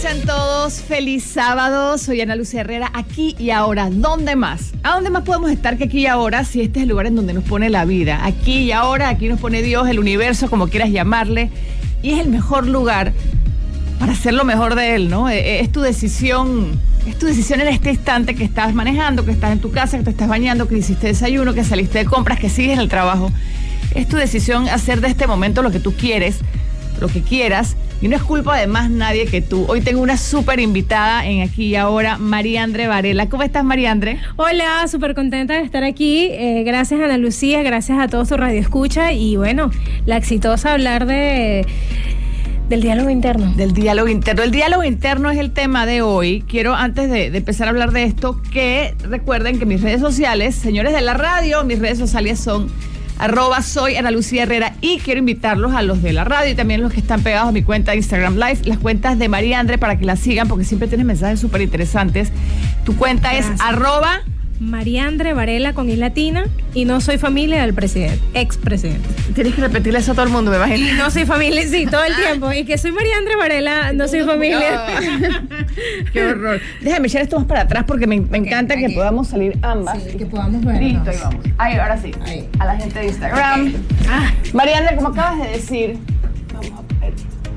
Sean todos, feliz sábado, soy Ana Lucía Herrera, aquí y ahora, ¿dónde más? ¿A dónde más podemos estar que aquí y ahora si este es el lugar en donde nos pone la vida? Aquí y ahora, aquí nos pone Dios, el universo, como quieras llamarle, y es el mejor lugar para hacer lo mejor de él, ¿no? E, e, es tu decisión, es tu decisión en este instante que estás manejando, que estás en tu casa, que te estás bañando, que hiciste desayuno, que saliste de compras, que sigues en el trabajo. Es tu decisión hacer de este momento lo que tú quieres, lo que quieras y no es culpa de más nadie que tú. Hoy tengo una súper invitada en aquí y ahora, María Andre Varela. ¿Cómo estás, María Andre? Hola, súper contenta de estar aquí. Eh, gracias, Ana Lucía, gracias a todos su radio escucha y bueno, la exitosa hablar de del diálogo interno. Del diálogo interno. El diálogo interno es el tema de hoy. Quiero, antes de, de, empezar a hablar de esto, que recuerden que mis redes sociales, señores de la radio, mis redes sociales son arroba soy Ana Lucía Herrera y quiero invitarlos a los de la radio y también los que están pegados a mi cuenta de Instagram Live, las cuentas de María Andre para que la sigan porque siempre tienes mensajes súper interesantes. Tu cuenta es arroba Mariandre Varela con I latina y no soy familia del presidente, expresidente. Tienes que repetirle eso a todo el mundo, me imagino. Y no soy familia, sí, todo el tiempo. Y que soy Mariandre Varela, no soy familia. Qué horror. Déjame echar esto más para atrás porque me, me encanta que podamos salir ambas. Sí, que podamos ver. Listo, ahí vamos. Ahí, ahora sí. Ahí. A la gente de Instagram. Ah. Mariandre, como acabas de decir, vamos a ver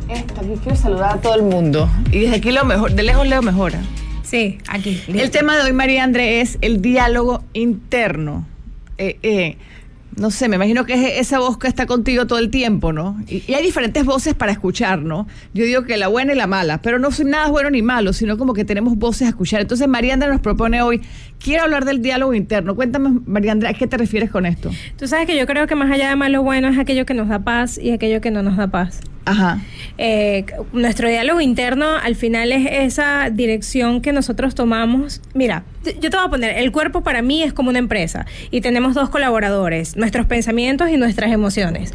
esto aquí. Quiero saludar a todo el mundo. Y desde aquí lo mejor, de lejos leo mejora. Sí, aquí. El tema de hoy, María André, es el diálogo interno. Eh, eh, no sé, me imagino que es esa voz que está contigo todo el tiempo, ¿no? Y, y, hay diferentes voces para escuchar, ¿no? Yo digo que la buena y la mala, pero no soy nada bueno ni malo, sino como que tenemos voces a escuchar. Entonces, María Andrea nos propone hoy, quiero hablar del diálogo interno. Cuéntame, María Andrea, ¿a qué te refieres con esto? Tú sabes que yo creo que más allá de malo bueno es aquello que nos da paz y aquello que no nos da paz. Ajá. Eh, nuestro diálogo interno al final es esa dirección que nosotros tomamos. Mira, yo te voy a poner, el cuerpo para mí es como una empresa y tenemos dos colaboradores, nuestros pensamientos y nuestras emociones.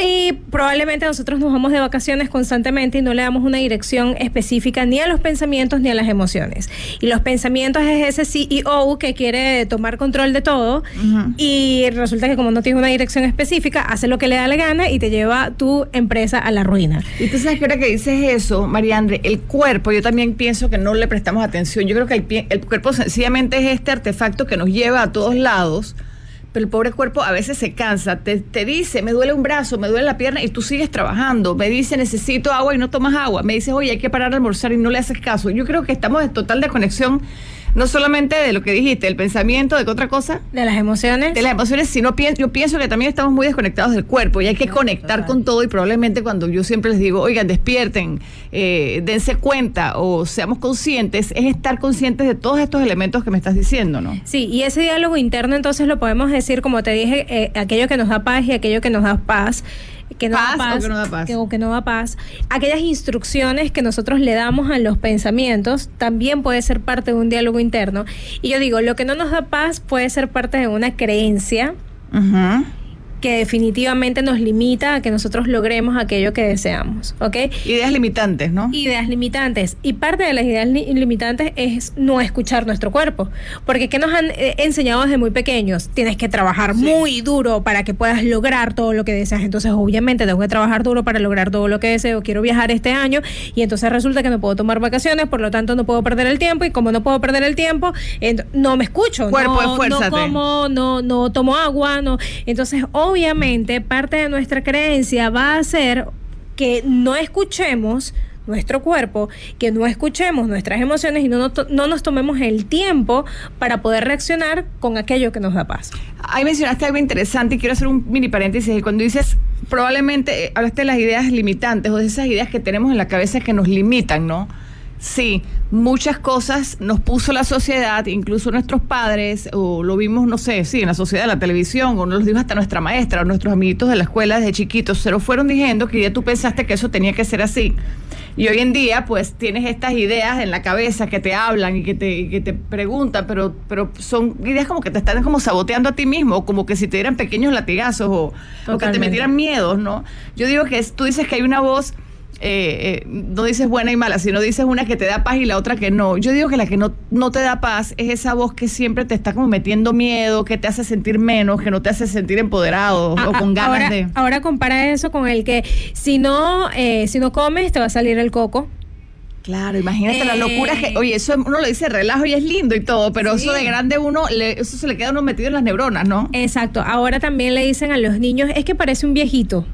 Y probablemente nosotros nos vamos de vacaciones constantemente y no le damos una dirección específica ni a los pensamientos ni a las emociones. Y los pensamientos es ese CEO que quiere tomar control de todo uh -huh. y resulta que como no tiene una dirección específica, hace lo que le da la gana y te lleva tu empresa a la ruina. Y tú sabes que ahora que dices eso, María el cuerpo, yo también pienso que no le prestamos atención. Yo creo que el, el cuerpo sencillamente es este artefacto que nos lleva a todos lados pero el pobre cuerpo a veces se cansa, te, te, dice, me duele un brazo, me duele la pierna y tú sigues trabajando, me dice, necesito agua y no tomas agua, me dices, oye, hay que parar de almorzar y no le haces caso. Yo creo que estamos en total desconexión, no solamente de lo que dijiste, el pensamiento, de qué otra cosa. De las emociones. De las emociones, sino pi yo pienso que también estamos muy desconectados del cuerpo y hay que no, conectar total. con todo y probablemente cuando yo siempre les digo, oigan, despierten, eh, dense cuenta o seamos conscientes, es estar conscientes de todos estos elementos que me estás diciendo, ¿no? Sí, y ese diálogo interno entonces lo podemos decir, como te dije, eh, aquello que nos da paz y aquello que nos da paz que no, paz, da paz, o que no da paz. Que, o que no da paz. Aquellas instrucciones que nosotros le damos a los pensamientos también puede ser parte de un diálogo interno. Y yo digo, lo que no nos da paz puede ser parte de una creencia. Uh -huh que definitivamente nos limita a que nosotros logremos aquello que deseamos, ¿ok? Ideas limitantes, ¿no? Ideas limitantes. Y parte de las ideas li limitantes es no escuchar nuestro cuerpo, porque ¿qué nos han eh, enseñado desde muy pequeños? Tienes que trabajar sí. muy duro para que puedas lograr todo lo que deseas. Entonces, obviamente, tengo que trabajar duro para lograr todo lo que deseo. Quiero viajar este año y entonces resulta que no puedo tomar vacaciones, por lo tanto no puedo perder el tiempo y como no puedo perder el tiempo, no me escucho, cuerpo, no, no como, no, no tomo agua, no. Entonces, obviamente parte de nuestra creencia va a ser que no escuchemos nuestro cuerpo, que no escuchemos nuestras emociones y no, no, no, nos tomemos el tiempo para poder reaccionar con aquello que nos da paz. Ahí mencionaste algo interesante y quiero hacer un mini paréntesis. Cuando dices, probablemente hablaste de las ideas limitantes o de esas ideas que tenemos en la cabeza que nos limitan, ¿no? Sí, muchas cosas nos puso la sociedad, incluso nuestros padres, o lo vimos, no sé, sí, en la sociedad, en la televisión, o nos lo dijo hasta nuestra maestra, o nuestros amiguitos de la escuela desde chiquitos, se lo fueron diciendo que ya tú pensaste que eso tenía que ser así. Y hoy en día, pues tienes estas ideas en la cabeza que te hablan y que te, que te preguntan, pero, pero son ideas como que te están como saboteando a ti mismo, o como que si te dieran pequeños latigazos, o, o que te metieran miedos, ¿no? Yo digo que es, tú dices que hay una voz eh, eh, no dices buena y mala, sino dices una que te da paz y la otra que no. Yo digo que la que no, no te da paz es esa voz que siempre te está como metiendo miedo, que te hace sentir menos, que no te hace sentir empoderado o con ganas ahora, de... Ahora compara eso con el que si no, eh, si no comes te va a salir el coco. Claro, imagínate la locura que, oye, eso uno lo dice relajo y es lindo y todo, pero eso de grande uno, le, eso se le queda uno metido en las neuronas, ¿no? Exacto. Ahora también le dicen a los niños, es que parece un viejito.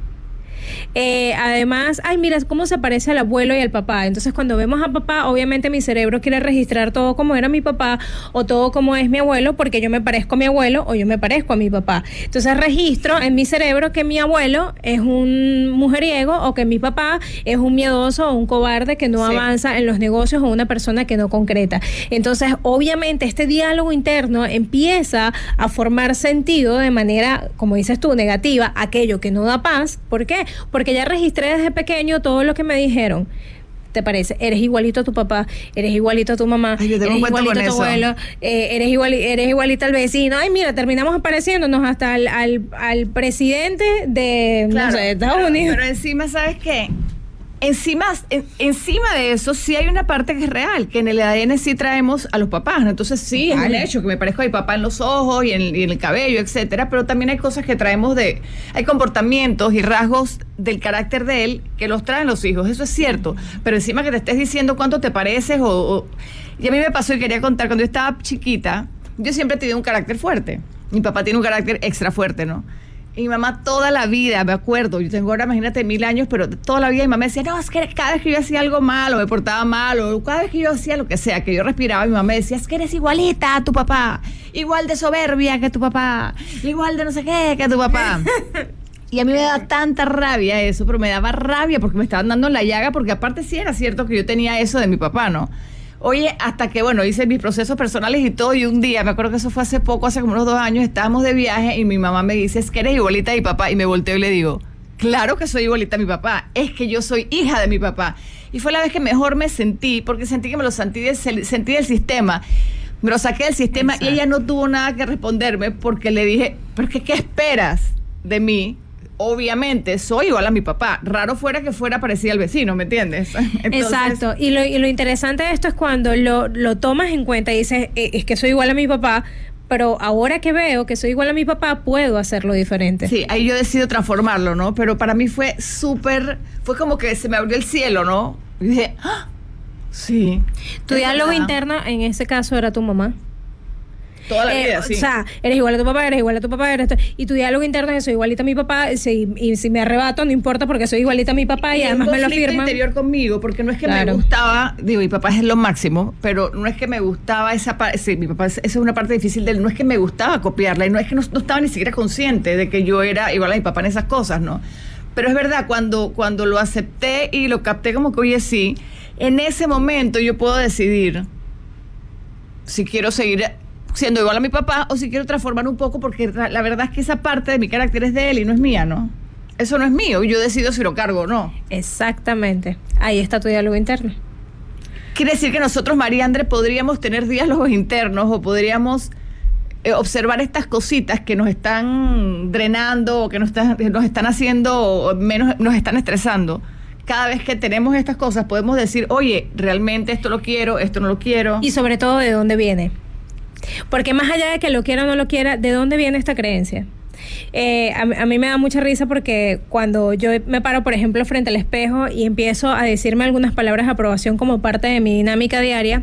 Eh, además, ay, mira cómo se parece al abuelo y al papá. Entonces, cuando vemos a papá, obviamente mi cerebro quiere registrar todo como era mi papá o todo como es mi abuelo, porque yo me parezco a mi abuelo o yo me parezco a mi papá. Entonces, registro en mi cerebro que mi abuelo es un mujeriego o que mi papá es un miedoso o un cobarde que no avanza en los negocios o una persona que no concreta. Entonces, obviamente, este diálogo interno empieza a formar sentido de manera, como dices tú, negativa, aquello que no da paz. ¿Por qué? Porque ya registré desde pequeño todo lo que me dijeron. ¿Te parece? Eres igualito a tu papá, eres igualito a tu mamá, eres igualito a tu abuelo, eh, eres, igual, eres igualito al vecino. Ay, mira, terminamos apareciéndonos hasta al, al, presidente de, Estados Unidos. Pero encima, ¿sabes qué? Encima, encima de eso, sí hay una parte que es real, que en el ADN sí traemos a los papás. Entonces, sí, es un hecho que me parezco a mi papá en los ojos y en, el cabello, etcétera. Pero también hay cosas que traemos de. Hay comportamientos y rasgos del carácter de él que los traen los hijos. Eso es cierto. Pero encima que te estés diciendo cuánto te pareces o. y a mí me pasó y quería contar, cuando yo estaba chiquita, yo siempre he tenido un carácter fuerte. Mi papá tiene un carácter extra fuerte, ¿no? Y mi mamá toda la vida, me acuerdo, yo tengo ahora, imagínate, mil años, pero toda la vida mi mamá decía, no, es que cada vez que yo hacía algo malo, me portaba mal, o cada vez que yo hacía lo que sea, que yo respiraba, mi mamá decía, es que eres igualita a tu papá, igual de soberbia que tu papá, igual de no sé qué que tu papá. Y a mí me da tanta rabia eso, pero me daba rabia porque me estaban dando la llaga, porque aparte sí era cierto que yo tenía eso de mi papá, ¿no? Oye, hasta que, bueno, hice mis procesos personales y todo, y un día, me acuerdo que eso fue hace poco, hace como unos dos años, estábamos de viaje y mi mamá me dice, es que eres igualita a mi papá, y me volteo y le digo, claro que soy igualita a mi papá, es que yo soy hija de mi papá. Y fue la vez que mejor me sentí, porque sentí que me lo sentí del, sentí del sistema. Me lo saqué del sistema y ella no tuvo nada que responderme porque le dije, pero ¿qué esperas de mí? Obviamente soy igual a mi papá. Raro fuera que fuera parecida al vecino, ¿me entiendes? Exacto. Y lo, y lo, interesante de esto es cuando lo, lo tomas en cuenta y dices, eh, es que soy igual a mi papá, pero ahora que veo que soy igual a mi papá, puedo hacerlo diferente. Sí, ahí yo decido transformarlo, ¿no? Pero para mí fue súper, fue como que se me abrió el cielo, ¿no? Y dije, ¡Ah! sí. Tu diálogo interno en ese caso era tu mamá. Toda la eh, vida, sí. O sea, eres igual a tu papá, eres igual a tu papá, eres y tu diálogo interno es soy igualita a mi papá, y si me arrebato no importa porque soy igualita a mi papá y, además me lo firma. interior conmigo, porque no es que me gustaba, digo, mi papá es lo máximo, pero no es que me gustaba esa parte, sí, mi papá, esa es una parte difícil de él, no es que me gustaba copiarla, y no es que no, estaba ni siquiera consciente de que yo era igual a mi papá en esas cosas, ¿no? Pero es verdad, cuando, cuando lo acepté y lo capté como que, oye, sí, en ese momento yo puedo decidir si quiero seguir siendo igual a mi papá o si quiero transformar un poco porque la verdad es que esa parte de mi carácter es de él y no es mía, ¿no? Eso no es mío y yo decido si lo cargo o no. Exactamente. Ahí está tu diálogo interno. Quiere decir que nosotros, María André, podríamos tener diálogos internos o podríamos eh, observar estas cositas que nos están drenando o que nos están, nos están haciendo o menos nos están estresando cada vez que tenemos estas cosas podemos decir, oye, realmente esto lo quiero, esto no lo quiero. Y sobre todo, ¿de dónde viene? Porque más allá de que lo quiera o no lo quiera, ¿de dónde viene esta creencia? Eh, a, mí me da mucha risa porque cuando yo me paro, por ejemplo, frente al espejo y empiezo a decirme algunas palabras de aprobación como parte de mi dinámica diaria,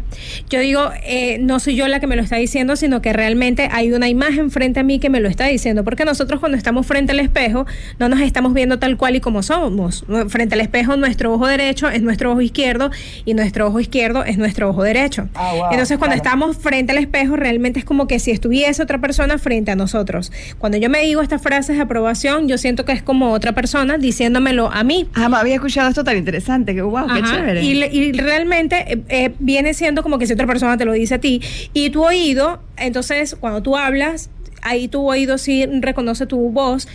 yo digo, eh, no soy yo la que me lo está diciendo, sino que realmente hay una imagen frente a mí que me lo está diciendo. Porque nosotros cuando estamos frente al espejo, no nos estamos viendo tal cual y como somos. Frente al espejo, nuestro ojo derecho es nuestro ojo izquierdo y nuestro ojo izquierdo es nuestro ojo derecho. Ah, Entonces, cuando estamos frente al espejo, realmente es como que si estuviese otra persona frente a nosotros. Cuando yo me digo estas frases de aprobación, yo siento que es como otra persona diciéndomelo a mí. Ah, había escuchado esto tan interesante, que wow, qué chévere. Y, y realmente eh, eh, viene siendo como que si otra persona te lo dice a ti. Y tu oído, entonces cuando tú hablas, ahí tu oído sí reconoce tu voz,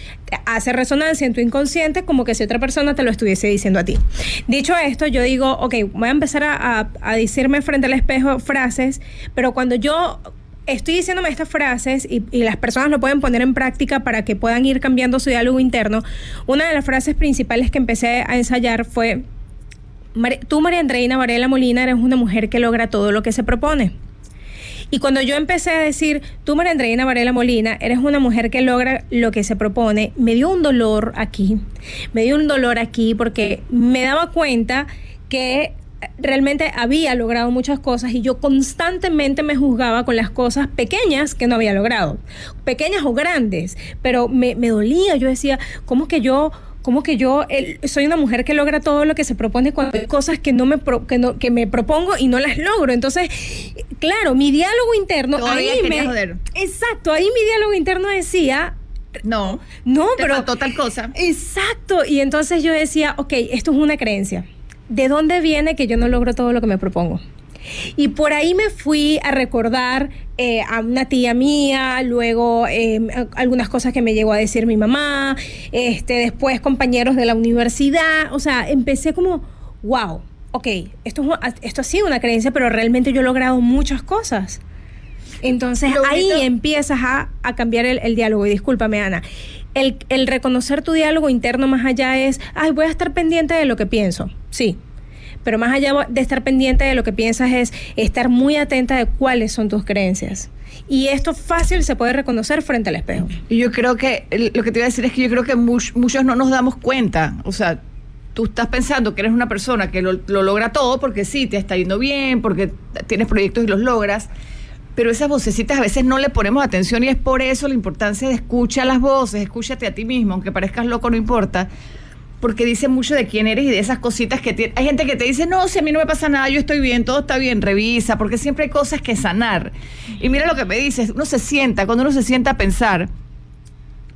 hace resonancia en tu inconsciente como que si otra persona te lo estuviese diciendo a ti. Dicho esto, yo digo, ok, voy a empezar a, a- a decirme frente al espejo frases, pero cuando yo estoy diciéndome estas frases y, las personas lo pueden poner en práctica para que puedan ir cambiando su diálogo interno, una de las frases principales que empecé a ensayar fue... Tú, María Andreina Varela Molina, eres una mujer que logra todo lo que se propone. Y cuando yo empecé a decir, tú, María Andreina Varela Molina, eres una mujer que logra lo que se propone, me dio un dolor aquí. Me dio un dolor aquí porque me daba cuenta que realmente había logrado muchas cosas y yo constantemente me juzgaba con las cosas pequeñas que no había logrado, pequeñas o grandes, pero me, me dolía, yo decía, ¿cómo que yo ¿Cómo que yo soy una mujer que logra todo lo que se propone cuando hay cosas que no me pro- que no que me propongo y no las logro? Entonces, claro, mi diálogo interno Todavía ahí me joder. Exacto, ahí mi diálogo interno decía, no, no, te pero faltó tal cosa. Exacto, y entonces yo decía, ok, esto es una creencia. ¿De dónde viene que yo no logro todo lo que me propongo? Y por ahí me fui a recordar eh, a una tía mía, luego eh, algunas cosas que me llegó a decir mi mamá, este, después compañeros de la universidad, o sea, empecé como, wow, ok, esto, esto ha sido una creencia, pero realmente yo he logrado muchas cosas. Entonces Lo ahí bonito- empiezas a, a cambiar el, el diálogo. Y discúlpame, Ana. El, el reconocer tu diálogo interno más allá es, ay, voy a estar pendiente de lo que pienso. Sí. Pero más allá de estar pendiente de lo que piensas es estar muy atenta de cuáles son tus creencias. Y esto fácil se puede reconocer frente al espejo. Y yo creo que lo que te iba a decir es que yo creo que much- muchos no nos damos cuenta. O sea, tú estás pensando que eres una persona que lo, lo logra todo porque sí, te está yendo bien, porque tienes proyectos y los logras. Pero esas vocecitas a veces no le ponemos atención y es por eso la importancia de escuchar las voces, escúchate a ti mismo, aunque parezcas loco, no importa. Porque dice mucho de quién eres y de esas cositas que tienes. Hay gente que te dice, no, si a mí no me pasa nada, yo estoy bien, todo está bien, revisa, porque siempre hay cosas que sanar. Y mira lo que me dices, uno se sienta, cuando uno se sienta a pensar,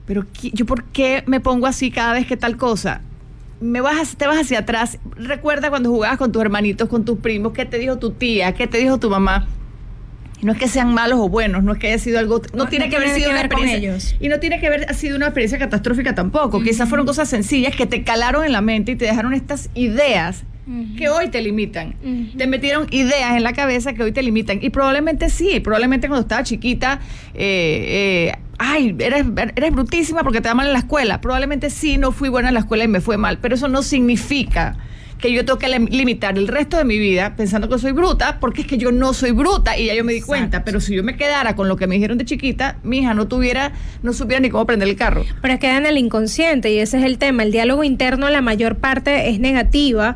pero yo por qué me pongo así cada vez que tal cosa me vas te vas hacia atrás recuerda cuando jugabas con tus hermanitos con tus primos qué te dijo tu tía qué te dijo tu mamá no es que sean malos o buenos no es que haya sido algo no, No- tiene no que haber tiene sido que una ver con experiencia ellos. y no tiene que haber sido una experiencia catastrófica tampoco quizás fueron cosas sencillas que te calaron en la mente y te dejaron estas ideas que hoy te limitan. Te metieron ideas en la cabeza que hoy te limitan. Y probablemente sí, probablemente cuando estaba chiquita, eh, eh, ay, eres, eres brutísima porque te va mal en la escuela. Probablemente sí, no fui buena en la escuela y me fue mal, pero eso no significa que yo tengo que lim- limitar el resto de mi vida pensando que soy bruta, porque es que yo no soy bruta y ya yo me di Exacto. cuenta. Pero si yo me quedara con lo que me dijeron de chiquita, mi hija no tuviera, no supiera ni cómo prender el carro. Pero queda en el inconsciente y ese es el tema. El diálogo interno la mayor parte es negativa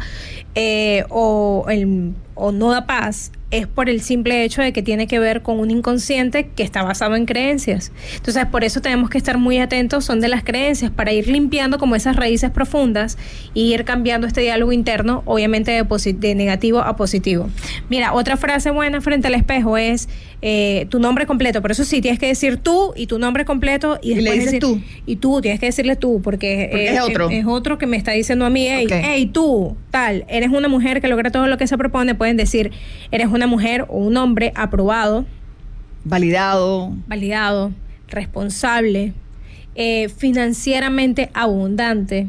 eh, o, el- o no da paz. Es por el simple hecho de que tiene que ver con un inconsciente que está basado en creencias. Entonces, por eso tenemos que estar muy atentos, son de las creencias, para ir limpiando como esas raíces profundas y ir cambiando este diálogo interno, obviamente de, de negativo a positivo. Mira, otra frase buena frente al espejo es eh, tu nombre completo. Por eso sí, tienes que decir tú y tu nombre completo y Y le después dices decir- tú. y tú, tienes que decirle tú, porque, Porque es otro. Es, otro que me está diciendo a mí, hey, hey, tú, tal, eres una mujer que logra todo lo que se propone, pueden decir, eres una mujer o un hombre aprobado, Validado. validado, responsable, eh, financieramente abundante.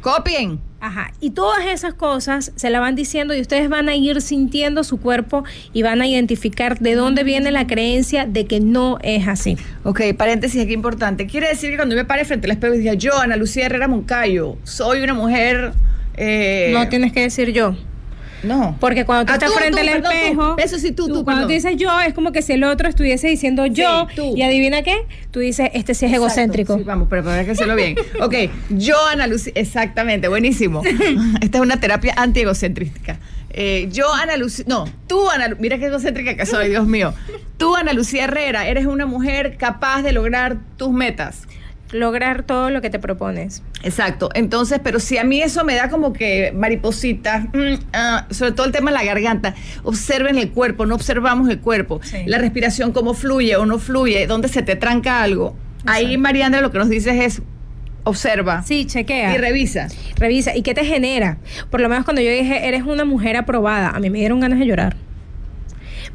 Copien. Ajá, y todas esas cosas se la van diciendo y ustedes van a ir sintiendo su cuerpo y van a identificar de dónde viene la creencia de que no es así. Ok, paréntesis aquí importante. Quiere decir que cuando yo me pare frente al espejo y diga, yo, Ana Lucía Herrera Moncayo, soy una mujer... eh, no tienes que decir yo. No. Porque cuando tú Ah, estás tú, frente tú, al perdón, espejo, Eso sí, tú, tú, cuando tú dices yo, es como que si el otro estuviese diciendo yo, tú. y adivina qué, tú dices, este sí es Exacto, egocéntrico. Sí, vamos, pero para que hacerlo bien. Ok, yo, Ana Lucía, exactamente, buenísimo. Esta es una terapia antiegocéntrica. Eh, yo, Ana Lucía, no, tú, Ana mira qué egocéntrica que soy, Dios mío. Tú, Ana Lucía Herrera, eres una mujer capaz de lograr tus metas. Lograr todo lo que te propones. Exacto. Entonces, pero si a mí eso me da como que maripositas, mm, ah, sobre todo el tema de la garganta, observen el cuerpo, no observamos el cuerpo, Sí. la respiración, cómo fluye o no fluye, dónde se te tranca algo. Ahí Mariandra lo que nos dices es observa. Sí, chequea. Y revisa. Revisa. ¿Y qué te genera? Por lo menos cuando yo dije, eres una mujer aprobada, a mí me dieron ganas de llorar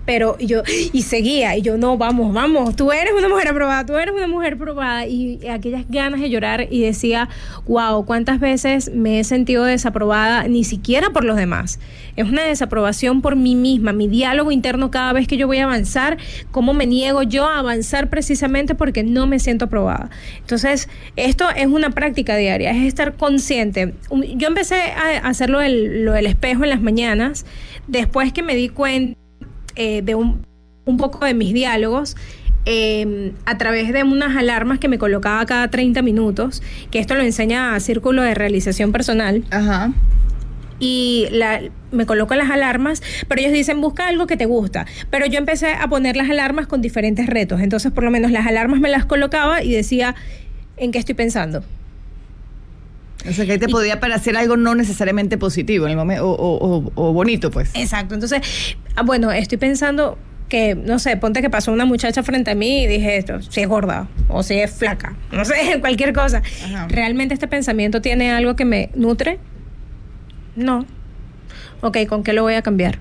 pero yo, y seguía, y yo, no, vamos, vamos, tú eres una mujer aprobada, tú eres una mujer aprobada, y aquellas ganas de llorar y decía, wow, cuántas veces me he sentido desaprobada, ni siquiera por los demás, es una desaprobación por mí misma, mi diálogo interno cada vez que yo voy a avanzar, cómo me niego yo a avanzar precisamente porque no me siento aprobada. Entonces, esto es una práctica diaria, es estar consciente. Yo empecé a hacerlo lo del espejo en las mañanas, después que me di cuenta eh, de un, poco de mis diálogos em, a través de unas alarmas que me colocaba cada 30 minutos, que esto lo enseña a Círculo de Realización Personal. Ajá. Y la, me coloco las alarmas, pero ellos dicen busca algo que te gusta. Pero yo empecé a poner las alarmas con diferentes retos. Entonces, por lo menos las alarmas me las colocaba y decía en qué estoy pensando. O sea, que te podía parecer algo no necesariamente positivo en el momento, o, bonito, pues. Exacto. Entonces, ah, bueno, estoy pensando que, no sé, ponte que pasó una muchacha frente a mí y dije esto, si es gorda o si es flaca, no sé, cualquier cosa. ¿Realmente este pensamiento tiene algo que me nutre? No. Ok, ¿con qué lo voy a cambiar?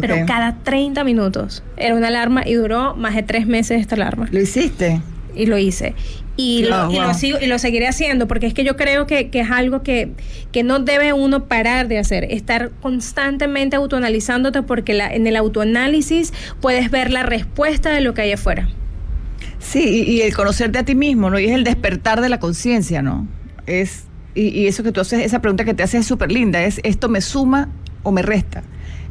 Pero cada 30 minutos era una alarma y duró más de tres meses esta alarma. ¿Lo hiciste? Y lo hice y, lo, y, lo, sigo, y lo seguiré haciendo porque es que yo creo que, que es algo que, que, no debe uno parar de hacer, estar constantemente autoanalizándote porque la, en el autoanálisis puedes ver la respuesta de lo que hay afuera. Sí, y, el conocerte a ti mismo, ¿no? Y es el despertar de la conciencia, ¿no? Es, y, y, eso que tú haces, esa pregunta que te haces es súper linda, es ¿esto me suma o me resta?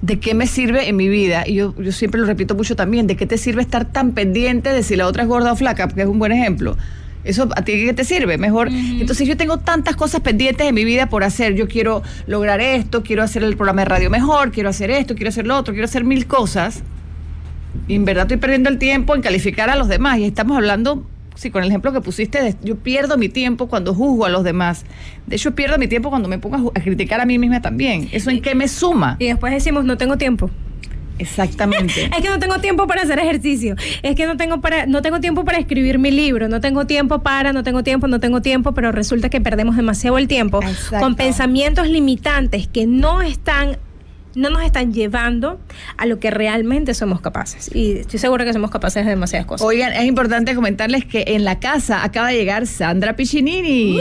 ¿De qué me sirve en mi vida? Y yo, yo siempre lo repito mucho también, ¿de qué te sirve estar tan pendiente de si la otra es gorda o flaca? Porque es un buen ejemplo ¿Eso a ti qué te sirve? Mejor. Entonces yo tengo tantas cosas pendientes en mi vida por hacer. Yo quiero lograr esto, quiero hacer el programa de radio mejor, quiero hacer esto, quiero hacer lo otro, quiero hacer mil cosas. Y en verdad estoy perdiendo el tiempo en calificar a los demás. Y estamos hablando, sí, con el ejemplo que pusiste, yo pierdo mi tiempo cuando juzgo a los demás. De hecho, pierdo mi tiempo cuando me pongo a, criticar a mí misma también. ¿Eso en qué me suma? Y después decimos, no tengo tiempo. Exactamente. es que no tengo tiempo para hacer ejercicio. Es que no tengo para no tengo tiempo para escribir mi libro, no tengo tiempo para, no tengo tiempo, no tengo tiempo, pero resulta que perdemos demasiado el tiempo con pensamientos limitantes que no están no nos están llevando a lo que realmente somos capaces. Y estoy segura que somos capaces de demasiadas cosas. Oigan, es importante comentarles que en la casa acaba de llegar Sandra Piccinini.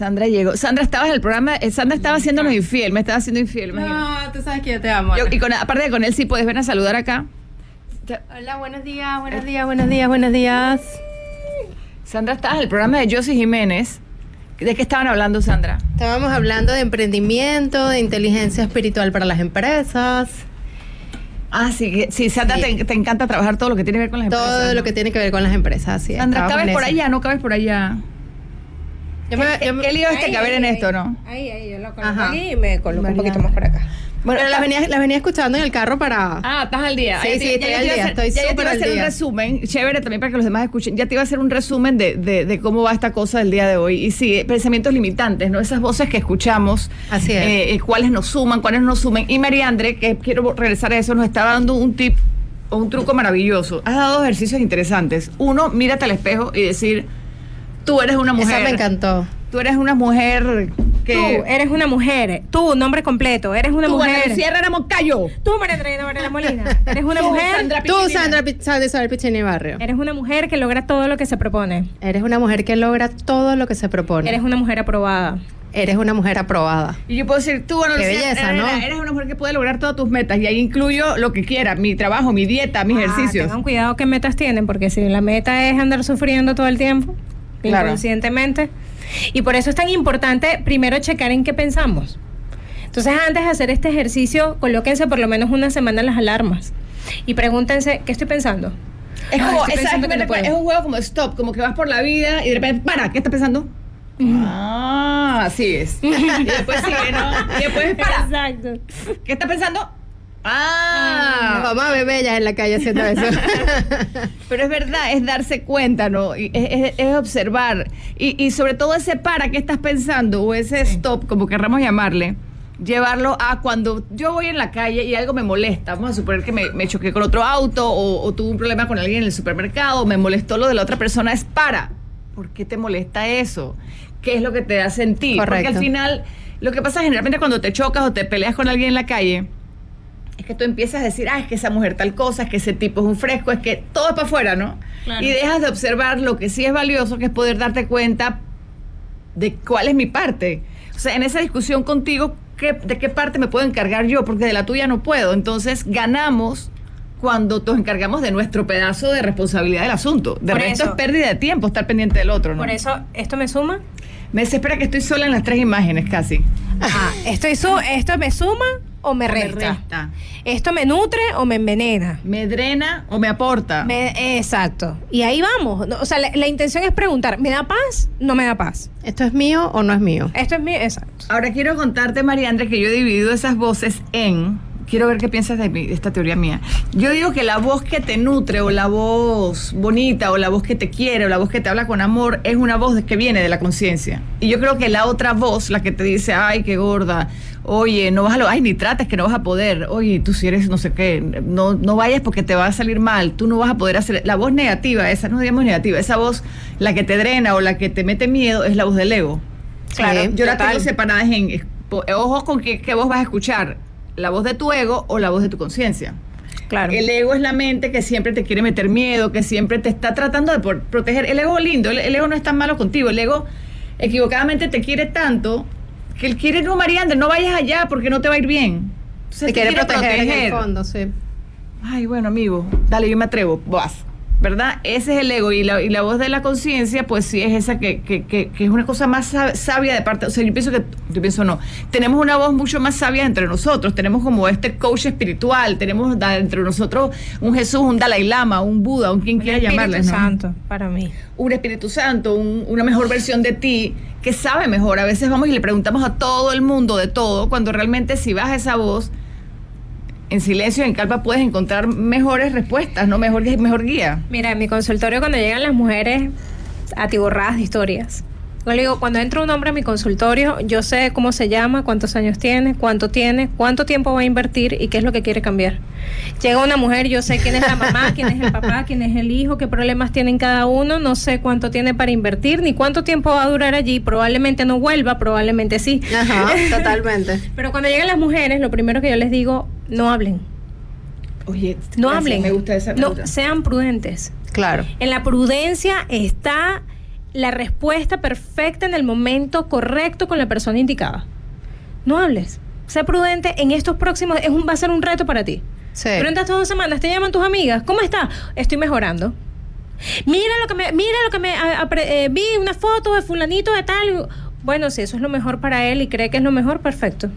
Sandra llegó. Sandra, estabas en el programa. Eh, Sandra estaba haciéndonos infiel, me estaba haciendo infiel. No, tú sabes que yo te amo. y con, aparte de con él, sí puedes ven a saludar acá. Hola, buenos días, buenos días, buenos días, buenos días. Sandra, estabas en el programa de Josie Jiménez. ¿De qué estaban hablando, Sandra? Estábamos hablando de emprendimiento, de inteligencia espiritual para las empresas. Ah, sí, sí, Sandra, Te, encanta trabajar todo lo que tiene que ver con las empresas. Todo lo que tiene que ver con las empresas, sí. Sandra, ¿cabes por allá? ¿No cabes por allá? Yo me, ¿Qué, lío este caber en esto, no? Ahí, ahí, yo lo coloco aquí y me coloco un poquito más para acá. Bueno, las venía, las venía escuchando en el carro para. Ah, estás al día. Sí, sí, estoy al día. Estoy ya, ya te iba a hacer un resumen, chévere también para que los demás escuchen. Ya te iba a hacer un resumen de, de, de, cómo va esta cosa del día de hoy. Y sí, pensamientos limitantes, ¿no? Esas voces que escuchamos. Así es. Eh, eh cuáles nos suman, cuáles no nos sumen. Y Mariandre, que quiero regresar a eso, nos estaba dando un tip o un truco maravilloso. Has dado ejercicios interesantes. Uno, mírate al espejo y decir, tú eres una mujer. Esa me encantó Tú eres una mujer que... Tú eres una mujer. Tú, nombre completo. Eres una mujer. Cierra Herrera Moncayo. Tú, María Andrea Molina. Eres una mujer... Sandra Tú, Sandra Isabel Pichini Barrio. Eres una mujer que logra todo lo que se propone. Eres una mujer que logra todo lo que se propone. Eres una mujer aprobada. Eres una mujer aprobada. Y yo puedo decir, tú, bueno, Qué belleza, ¿no? Eres una mujer que puede lograr todas tus metas y ahí incluyo lo que quiera, mi trabajo, mi dieta, mis ah, ejercicios. Tengan cuidado qué metas tienen, porque si la meta es andar sufriendo todo el tiempo, inconscientemente y por eso es tan importante primero checar en qué pensamos. Entonces, antes de hacer este ejercicio, colóquense por lo menos una semana las alarmas y pregúntense, ¿qué estoy pensando? Es como, es, un juego como stop, como que vas por la vida y de repente, para, ¿qué estás pensando? Ah, así es. y después sigue, ¿no? Y después, para. Exacto. ¿Qué estás pensando? Ah, mamá bebé ya en la calle haciendo eso. Pero es verdad, es darse cuenta, ¿no? es, es, observar. Y, y, sobre todo ese para, ¿qué estás pensando? O ese stop, como querramos llamarle. llevarlo a cuando yo voy en la calle y algo me molesta, vamos a suponer que me, me choqué con otro auto o, o tuve un problema con alguien en el supermercado, me molestó lo de la otra persona, es para. ¿Por qué te molesta eso? ¿Qué es lo que te da sentir? Porque al final, lo que pasa generalmente cuando te chocas o te peleas con alguien en la calle, que tú empiezas a decir, ah, es que esa mujer tal cosa, es que ese tipo es un fresco, es que todo es para afuera, ¿no? Claro. Y dejas de observar lo que sí es valioso, que es poder darte cuenta de cuál es mi parte. O sea, en esa discusión contigo, ¿qué- ¿de qué parte me puedo encargar yo? Porque de la tuya no puedo. Entonces, ganamos cuando nos encargamos de nuestro pedazo de responsabilidad del asunto. De Por resto eso- es pérdida de tiempo estar pendiente del otro, ¿no? Por eso, ¿esto me suma? Me desespera que estoy sola en las tres imágenes casi. Ah, estoy su ¿Esto me suma o me resta? resta. ¿Esto me nutre o me envenena? Me drena o me aporta. Me- exacto. Y ahí vamos. O sea, la, la intención es preguntar, ¿me da paz? No me da paz. ¿Esto es mío o no es mío? Esto es mío, exacto. Ahora quiero contarte, Mariandre, que yo he dividido esas voces en. Quiero ver qué piensas de, mi- de esta teoría mía. Yo digo que la voz que te nutre, o la voz bonita, o la voz que te quiere, o la voz que te habla con amor, es una voz que viene de la conciencia. Y yo creo que la otra voz, la que te dice, ay, qué gorda, oye, no vas a lo, ay, ni trates que no vas a poder, oye, tú si eres no sé qué, no, no vayas porque te va a salir mal, tú no vas a poder hacer. La voz negativa, esa no digamos negativa, esa voz, la que te drena o la que te mete miedo, es la voz del ego. Claro, Yo la tengo separadas en ojos con qué, qué voz vas a escuchar, la voz de tu ego o la voz de tu conciencia. Claro. El ego es la mente que siempre te quiere meter miedo, que siempre te está tratando de por- proteger. El ego lindo, el, el ego no es tan malo contigo, el ego equivocadamente te quiere tanto que él quiere, no, Mariandre, no vayas allá porque no te va a ir bien. Entonces, Te quiere proteger, en el fondo, sí. Ay, bueno, amigo, dale, yo me atrevo, vas. ¿Verdad? Ese es el ego. Y la, y la voz de la conciencia, pues sí es esa que, que, que, que es una cosa más sab- sabia de parte. O sea, yo pienso que, yo pienso no. Tenemos una voz mucho más sabia entre nosotros. Tenemos como este coach espiritual. Tenemos entre nosotros un Jesús, un Dalai Lama, un Buda, un quien quiera Espíritu llamarle. ¿no? Santo, para mí. un Espíritu Santo, un- una mejor versión de ti que sabe mejor. A veces vamos y le preguntamos a todo el mundo de todo, cuando realmente si vas a esa voz, en silencio, en calma, puedes encontrar mejores respuestas, no mejor, mejor guía. Mira, en mi consultorio cuando llegan las mujeres atiborradas de historias. Yo le digo, cuando entra un hombre a mi consultorio, yo sé cómo se llama, cuántos años tiene, cuánto tiene, cuánto tiempo va a invertir y qué es lo que quiere cambiar. Llega una mujer, yo sé quién es la mamá, quién es el papá, quién es el hijo, qué problemas tienen cada uno, no sé cuánto tiene para invertir, ni cuánto tiempo va a durar allí, probablemente no vuelva, probablemente sí. Ajá, totalmente. Pero cuando llegan las mujeres, lo primero que yo les digo, no hablen, Oye, no hablen, Me gusta esa no, sean prudentes. Claro. En la prudencia está la respuesta perfecta en el momento correcto con la persona indicada. No hables. Sé prudente en estos próximos. Es un, va a ser un reto para ti. Sí. Durante estas dos semanas te llaman tus amigas. ¿Cómo está? Estoy mejorando. Mira lo que me, mira lo que me a- eh, vi una foto de fulanito de tal. Bueno, si eso es lo mejor para él y cree que es lo mejor, perfecto.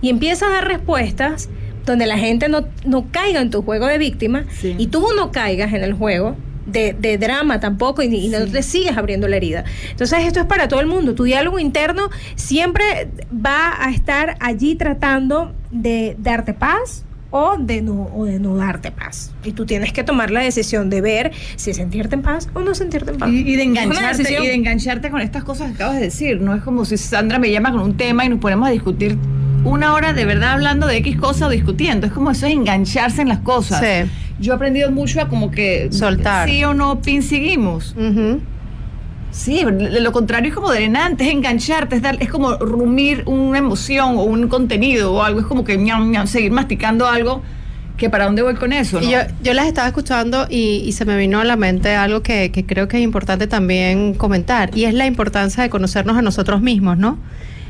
Y empieza a dar respuestas donde la gente no, no caiga en tu juego de víctima Sí. y tú no caigas en el juego de, de drama tampoco y, y no te sigues abriendo la herida. Entonces esto es para todo el mundo. Tu diálogo interno siempre va a estar allí tratando de darte paz o de no o de no darte paz. Y tú tienes que tomar la decisión de ver si sentirte en paz o no sentirte en paz. Y, y de engancharte, y de engancharte con estas cosas que acabas de decir. No es como si Sandra me llama con un tema y nos ponemos a discutir una hora de verdad hablando de X cosa o discutiendo. Es como eso es engancharse en las cosas. Sí. Yo he aprendido mucho a como que Soltar. sí o no, pin seguimos. Ujú. Sí, de lo contrario es como drenante, es engancharte, es, dar- es como rumir una emoción o un contenido o algo, es como que ñam, ñam, seguir masticando algo que para dónde voy con eso, ¿no? Y yo, yo las estaba escuchando y, y se me vino a la mente algo que, que creo que es importante también comentar, y es la importancia de conocernos a nosotros mismos, ¿no?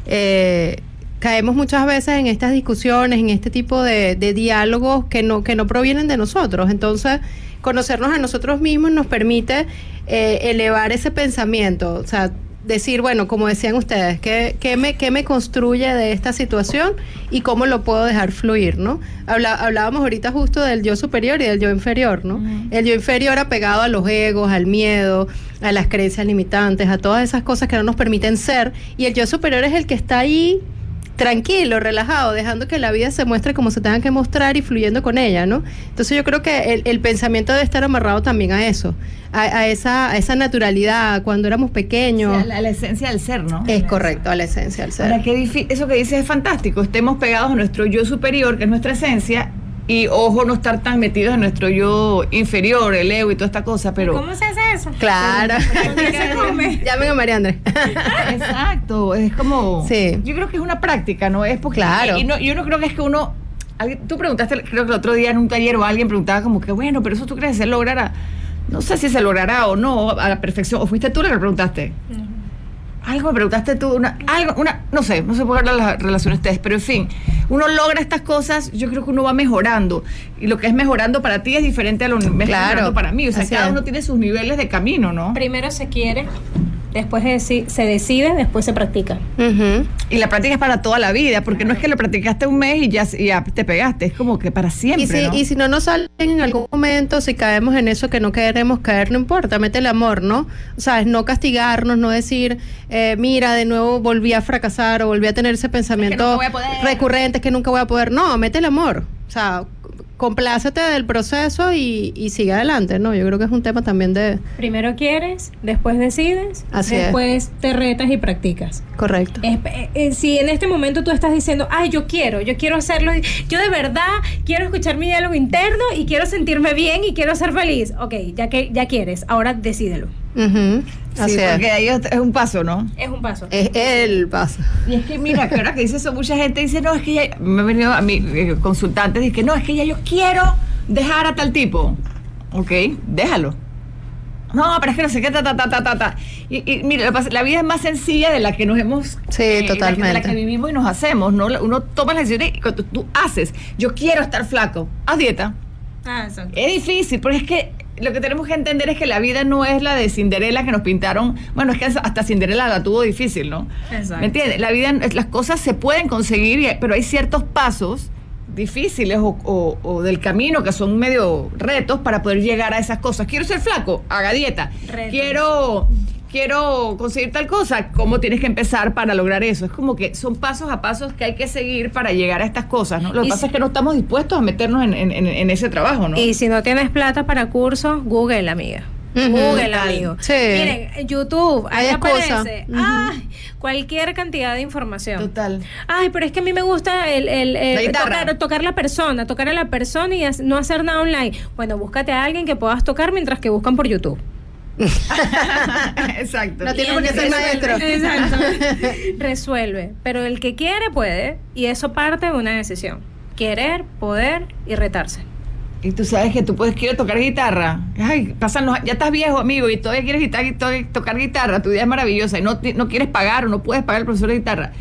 Eh, caemos muchas veces en estas discusiones, en este tipo de, de diálogos que no, que no provienen de nosotros. Entonces, conocernos a nosotros mismos nos permite eh, elevar ese pensamiento, o sea, decir, bueno, como decían ustedes, ¿qué, qué me, qué me construye de esta situación y cómo lo puedo dejar fluir, ¿no? Habla- hablábamos ahorita justo del yo superior y del yo inferior, ¿no? El yo inferior apegado a los egos, al miedo, a las creencias limitantes, a todas esas cosas que no nos permiten ser, y el yo superior es el que está ahí tranquilo, relajado, dejando que la vida se muestre como se tenga que mostrar y fluyendo con ella, ¿no? Entonces yo creo que el, el pensamiento debe estar amarrado también a eso, a, a esa, a esa naturalidad cuando éramos pequeños. O sea, la, la esencia del ser, ¿no? es correcto, a la esencia del ser. Ahora, qué difí- eso que dices es fantástico. Estemos pegados a nuestro yo superior, que es nuestra esencia, y ojo, no estar tan metidos en nuestro yo inferior, el ego y toda esta cosa, pero. ¿Cómo se hace eso? Claro. Llamen a María Andrés. Exacto, es como. Sí. Yo creo que es una práctica, ¿no? Es porque. Claro. Y no, yo no creo que es que uno. Tú preguntaste, creo que el otro día en un taller o alguien preguntaba como que, bueno, pero eso tú crees que se logrará. No sé si se logrará o no a la perfección. ¿O fuiste tú la que preguntaste? Algo me preguntaste tú, una, algo, una, no sé, no sé por qué hablar las relaciones ustedes, pero en fin, uno logra estas cosas, yo creo que uno va mejorando. Y lo que es mejorando para ti es diferente a lo que es Claro, mejorando para mí. O sea, así cada es. uno tiene sus niveles de camino, ¿no? Primero se quiere, después deci- se decide, después se practica. Y la práctica es para toda la vida, porque no es que lo practicaste un mes y ya, y ya te pegaste, es como que para siempre. Y si, ¿no? y si no nos salen en algún momento, si caemos en eso que no queremos caer, no importa, mete el amor, ¿no? O sea, es no castigarnos, no decir, eh, mira, de nuevo volví a fracasar o volví a tener ese pensamiento recurrente, es que nunca voy a poder. No, mete el amor. O sea, complácete del proceso y, y sigue adelante, ¿no? Yo creo que es un tema también de... Primero quieres, después decides, Así es. después te retas y practicas. Correcto. Es- eh, eh, si en este momento tú estás diciendo, ay, yo quiero, yo quiero hacerlo, yo de verdad quiero escuchar mi diálogo interno y quiero sentirme bien y quiero ser feliz. Ok, ya que ya quieres, ahora decídelo. Así es. porque ahí es un paso, ¿no? Es un paso. Es el paso. Y es que mira, que ahora que dice eso, mucha gente dice, no, es que ya, me han venido a mí eh, consultantes, dice que no, es que ya yo quiero dejar a tal tipo. Ok, déjalo. No, pero es que no sé qué, ta, ta, ta, ta, ta. Y, y mira, lo que pasa- la vida es más sencilla de la que nos hemos... Sí, eh, la que- De la totalmente. que vivimos y nos hacemos, ¿no? Uno toma las decisiones y cuando tú haces, yo quiero estar flaco, haz dieta. Ah, exacto. Es difícil, porque es que lo que tenemos que entender es que la vida no es la de Cinderela que nos pintaron. Bueno, es que hasta Cinderela la tuvo difícil, ¿no? Exacto. ¿Me entiendes? La vida, las cosas se pueden conseguir, pero hay ciertos pasos difíciles o, o- o del camino que son medio retos para poder llegar a esas cosas. Quiero ser flaco, haga dieta. Retos. Quiero quiero conseguir tal cosa, ¿cómo tienes que empezar para lograr eso? Es como que son pasos a pasos que hay que seguir para llegar a estas cosas, ¿no? Lo que Y pasa si- es que no estamos dispuestos a meternos en, en- en- en ese trabajo, ¿no? Y si no tienes plata para cursos, Google, amiga. Google, amigo. Sí. Miren, YouTube, ahí aparece. Ay, cualquier cantidad de información. Total. Ay, pero es que a mí me gusta el, el- el La tocar, tocar la persona, tocar a la persona y no hacer nada online. Bueno, búscate a alguien que puedas tocar mientras que buscan por YouTube. Exacto. No tiene por qué ser maestro. Exacto. Resuelve. Pero el que quiere puede. Y eso parte de una decisión. Querer, poder y retarse. Y tú sabes que tú puedes quieres tocar guitarra. Ay, pasan los- ya estás viejo, amigo, y todavía quieres guitar- to- tocar guitarra. Tu vida es maravillosa y no, no quieres pagar o no puedes pagar al profesor de guitarra.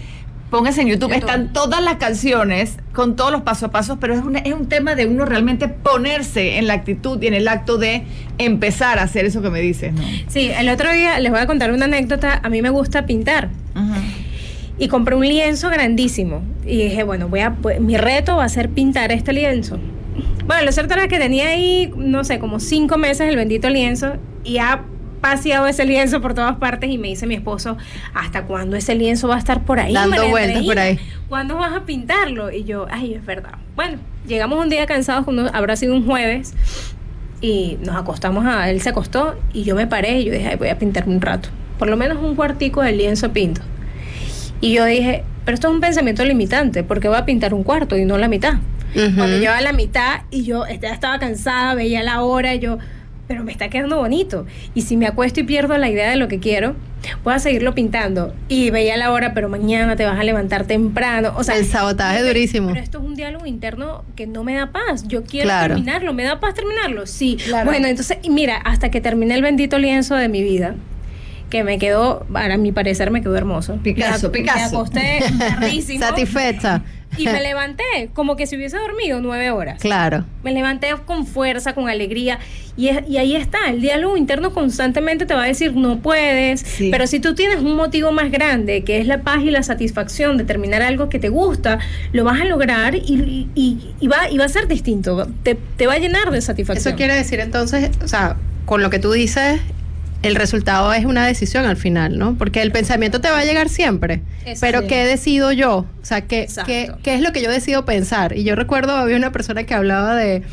Póngase en YouTube, YouTube. están todas las canciones con todos los paso a pasos, pero es, una- es un tema de uno realmente ponerse en la actitud y en el acto de empezar a hacer eso que me dices, ¿no? Sí, el otro día les voy a contar una anécdota. A mí me gusta pintar. Y compré un lienzo grandísimo. Y dije, bueno, voy a, pues, mi reto va a ser pintar este lienzo. Bueno, lo cierto era que tenía ahí, no sé, como cinco meses el bendito lienzo y ha paseado ese lienzo por todas partes y me dice mi esposo, ¿hasta cuándo ese lienzo va a estar por ahí? Dando María vueltas por ahí. ¿Cuándo vas a pintarlo? Y yo, ay, es verdad. Bueno, llegamos un día cansados, cuando habrá sido un jueves, y nos acostamos a él se acostó y yo me paré y yo dije, "Ay, voy a pintar un rato. Por lo menos un cuartico del lienzo pinto. Y yo dije, pero esto es un pensamiento limitante, porque voy a pintar un cuarto y no la mitad. Ujú. Cuando llevaba la mitad y yo ya estaba cansada, veía la hora, y yo, pero me está quedando bonito. Y si me acuesto y pierdo la idea de lo que quiero, voy a seguirlo pintando. Y veía la hora, pero mañana te vas a levantar temprano. O sea, El sabotaje pero- durísimo. Pero esto es un diálogo interno que no me da paz. Yo quiero Claro. terminarlo. ¿Me da paz terminarlo? Sí. Claro. Bueno, entonces, y mira, hasta que terminé el bendito lienzo de mi vida, que me quedó, para mi parecer, me quedó hermoso. Picasso, me, Picasso. Me acosté. Satisfecha. Y me levanté como que si hubiese dormido nueve horas. Claro. Me levanté con fuerza, con alegría. Y, es- y ahí está, el diálogo interno constantemente te va a decir, no puedes. Sí. Pero si tú tienes un motivo más grande, que es la paz y la satisfacción de terminar algo que te gusta, lo vas a lograr y, y- y va, y va a ser distinto. Te, te va a llenar de satisfacción. Eso quiere decir entonces, o sea, con lo que tú dices, el resultado es una decisión al final, ¿no? Porque el pensamiento te va a llegar siempre. Pero sí. ¿qué decido yo? O sea, ¿qué, qué, qué es lo que yo decido pensar? Y yo recuerdo, había una persona que hablaba de,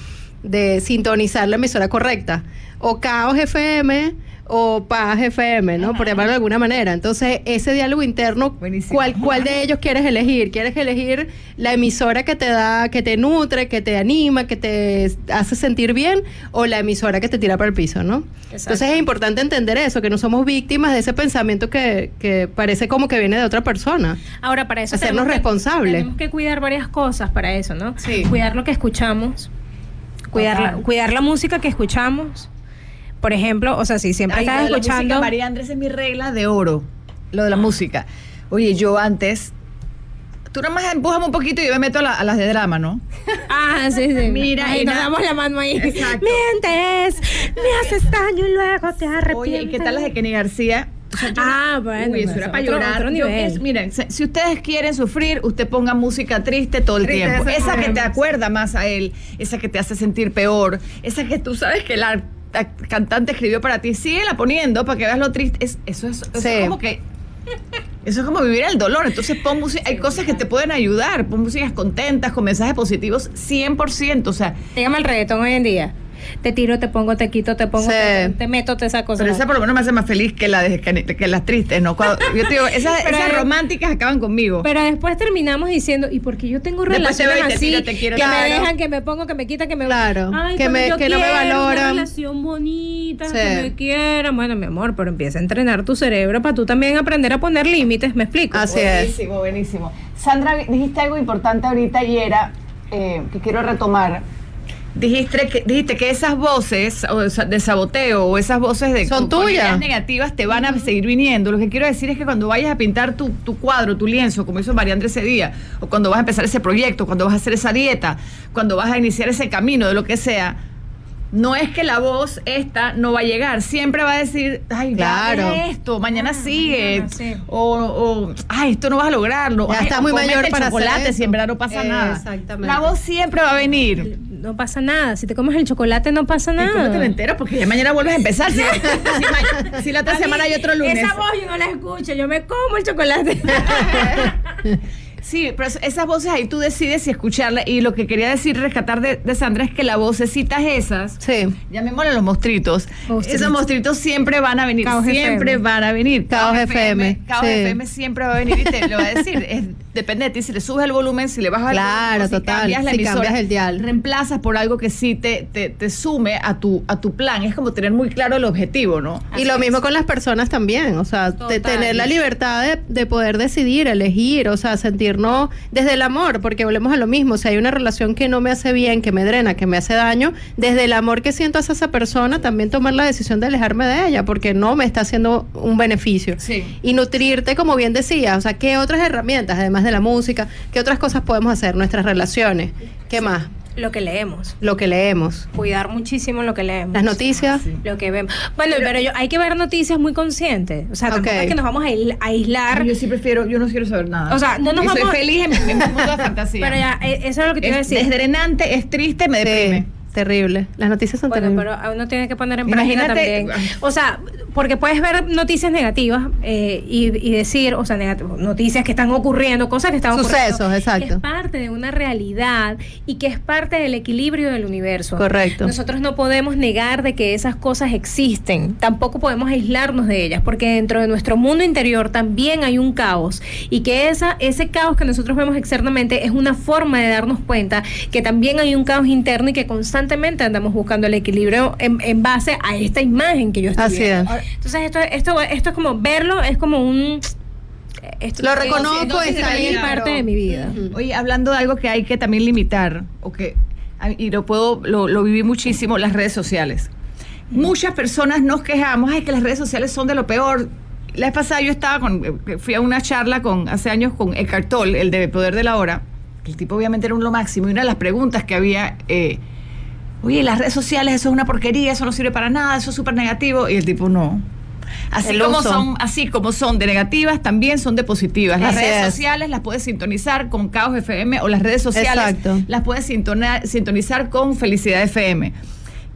de sintonizar la emisora correcta. O Caos FM o Paz FM, ¿no? Por llamarlo de alguna manera. Entonces, ese diálogo interno, Buenísimo. ¿cuál, ¿cuál de ellos quieres elegir? ¿Quieres elegir la emisora que te da, que te nutre, que te anima, que te hace sentir bien? ¿O la emisora que te tira para el piso, ¿no? Entonces es importante entender eso, que no somos víctimas de ese pensamiento que, que parece como que viene de otra persona. Ahora, para eso Hacernos tenemos que- responsables. tenemos que cuidar varias cosas para eso, ¿no? Sí. Cuidar lo que escuchamos, cuidar la, Total. cuidar la música que escuchamos. Por ejemplo, o sea, si siempre Ay, estás escuchando... música, María Andrés es mi regla de oro, lo de la música. Oye, yo antes, tú nada más empújame un poquito y yo me meto a, la- a las de drama, ¿no? Ah, sí, sí. Mira, Ay, y nos damos la mano ahí. Exacto. Mientes, me haces daño y luego te arrepientes. Oye, ¿y qué tal las de Kenny García? O sea, yo- Ah, bueno, Uy, eso era para otro- llorar. otro Yo nivel. pienso- miren, si ustedes quieren sufrir, usted ponga música triste todo el tiempo. Esa que te acuerda más a él, esa que te hace sentir peor, esa que tú sabes que la cantante escribió para ti. Síguela poniendo para que veas lo triste. Es- eso es, eso Sí. es como que. Eso es como vivir el dolor. Entonces pon música. Hay cosas que te pueden ayudar. Pon músicas contentas, con mensajes positivos, 100%. O sea, Te llama el reggaetón hoy en día. Te tiro, te pongo, te quito, te pongo, Sí. te, te meto, te saco. pero esa por lo menos me hace más feliz que, la de, que, que las tristes, ¿no? Cuando- yo te digo, esas, Pero- esas románticas acaban conmigo. Pero después terminamos diciendo, ¿y por qué yo tengo te relaciones te así tiro, te quiero, que me claro. dejan, que me pongo, que me quitan, que me Claro, Ay, que me- yo que no me quiero valoran. Una relación bonita, Sí. que me quieran. Bueno, mi amor, pero empieza a entrenar tu cerebro para tú también aprender a poner límites, ¿me explico? Así es. Buenísimo, buenísimo. Sandra, dijiste algo importante ahorita y era eh, que quiero retomar. Dijiste que, dijiste que esas voces o de saboteo o esas voces de Son tuyas. negativas te van a seguir viniendo. Lo que quiero decir es que cuando vayas a pintar tu, tu cuadro, tu lienzo, como hizo María Andrés ese día, o cuando vas a empezar ese proyecto, cuando vas a hacer esa dieta, cuando vas a iniciar ese camino de lo que sea, no es que la voz esta no va a llegar, siempre va a decir, ay, Claro. claro, esto, mañana Ah, sigue, mañana, sí. o, o, ay, esto no vas a lograrlo, Ya Ay, está muy mayor para hacer chocolate si eso. en verdad no pasa nada. Exactamente. La voz siempre va a venir. No pasa nada. Si te comes el chocolate, no pasa nada. cómetelo entero porque ya mañana vuelves a empezar. Si, si ma- si la otra semana hay otro lunes. Esa voz yo no la escucho, yo me como el chocolate. Sí, pero es- esas voces ahí tú decides si escucharla. Y lo que quería decir, rescatar de, de Sandra es que las vocecitas esas, Sí. llamémosle los mostritos, Mostritos. esos mostritos siempre van a venir, Caos siempre FM. van a venir. Caos FM, Caos sí. FM siempre va a venir y te lo va a decir. Es, depende de ti, si le subes el volumen, si le bajas el Claro, volumen, o si total, cambias la si emisora, cambias el dial. reemplazas por algo que sí te, te, te sume a tu, a tu plan. Es como tener muy claro el objetivo, ¿no? Y lo mismo con las personas también, o sea, de tener la libertad de, de poder decidir, elegir, o sea, sentirnos desde el amor, porque volvemos a lo mismo, si hay una relación que no me hace bien, que me drena, que me hace daño, desde el amor que siento hacia esa persona, también tomar la decisión de alejarme de ella, porque no me está haciendo un beneficio. Sí. Y nutrirte, como bien decías, o sea, ¿qué otras herramientas, además de la música, qué otras cosas podemos hacer? Nuestras relaciones, ¿qué más? Lo que leemos. Lo que leemos, Cuidar muchísimo lo que leemos. las noticias. Lo que vemos. Bueno, pero, yo, hay que ver noticias muy conscientes. O sea, tampoco es que nos vamos a aisl- a aislar. Yo sí prefiero, yo no quiero saber nada. O sea, no nos Y soy vamos- feliz en, mi mundo de fantasía. Pero ya, eh, eso es lo que te iba a decir. es drenante, es triste, me deprime. Sí, terrible. Las noticias son Bueno, terribles. pero uno tiene que poner en práctica Imagínate- también. O sea, porque puedes ver noticias negativas eh, y, y decir, o sea, noticias que están ocurriendo, cosas que están Sucesos, ocurriendo. exacto. Que es parte de una realidad y que es parte del equilibrio del universo. Correcto. Nosotros no podemos negar de que esas cosas existen. Tampoco podemos aislarnos de ellas, porque dentro de nuestro mundo interior también hay un caos. Y que esa, ese caos que nosotros vemos externamente es una forma de darnos cuenta que también hay un caos interno y que constantemente andamos buscando el equilibrio en, en base a esta imagen que yo estoy Así viendo. es. Entonces esto, esto, esto es como verlo, es como un... Esto Lo es- reconozco, es ahí, parte de mi vida. Ujú. Oye, hablando de algo que hay que también limitar, o que, y lo puedo, lo, lo viví muchísimo, las redes sociales. Muchas personas nos quejamos, ay, que las redes sociales son de lo peor. La vez pasada yo estaba con, eh, fui a una charla con, hace años con Eckhart Tolle, el de Poder de la Hora. El tipo obviamente era un lo máximo. Y una de las preguntas que había, eh, oye, las redes sociales, eso es una porquería, eso no sirve para nada, eso es súper negativo. Y el tipo, no. Así El como, uso. son, así como son de negativas, también son de positivas. Las redes es. sociales las puedes sintonizar con Caos FM o las redes sociales Exacto. las puedes sintonizar con Felicidad FM.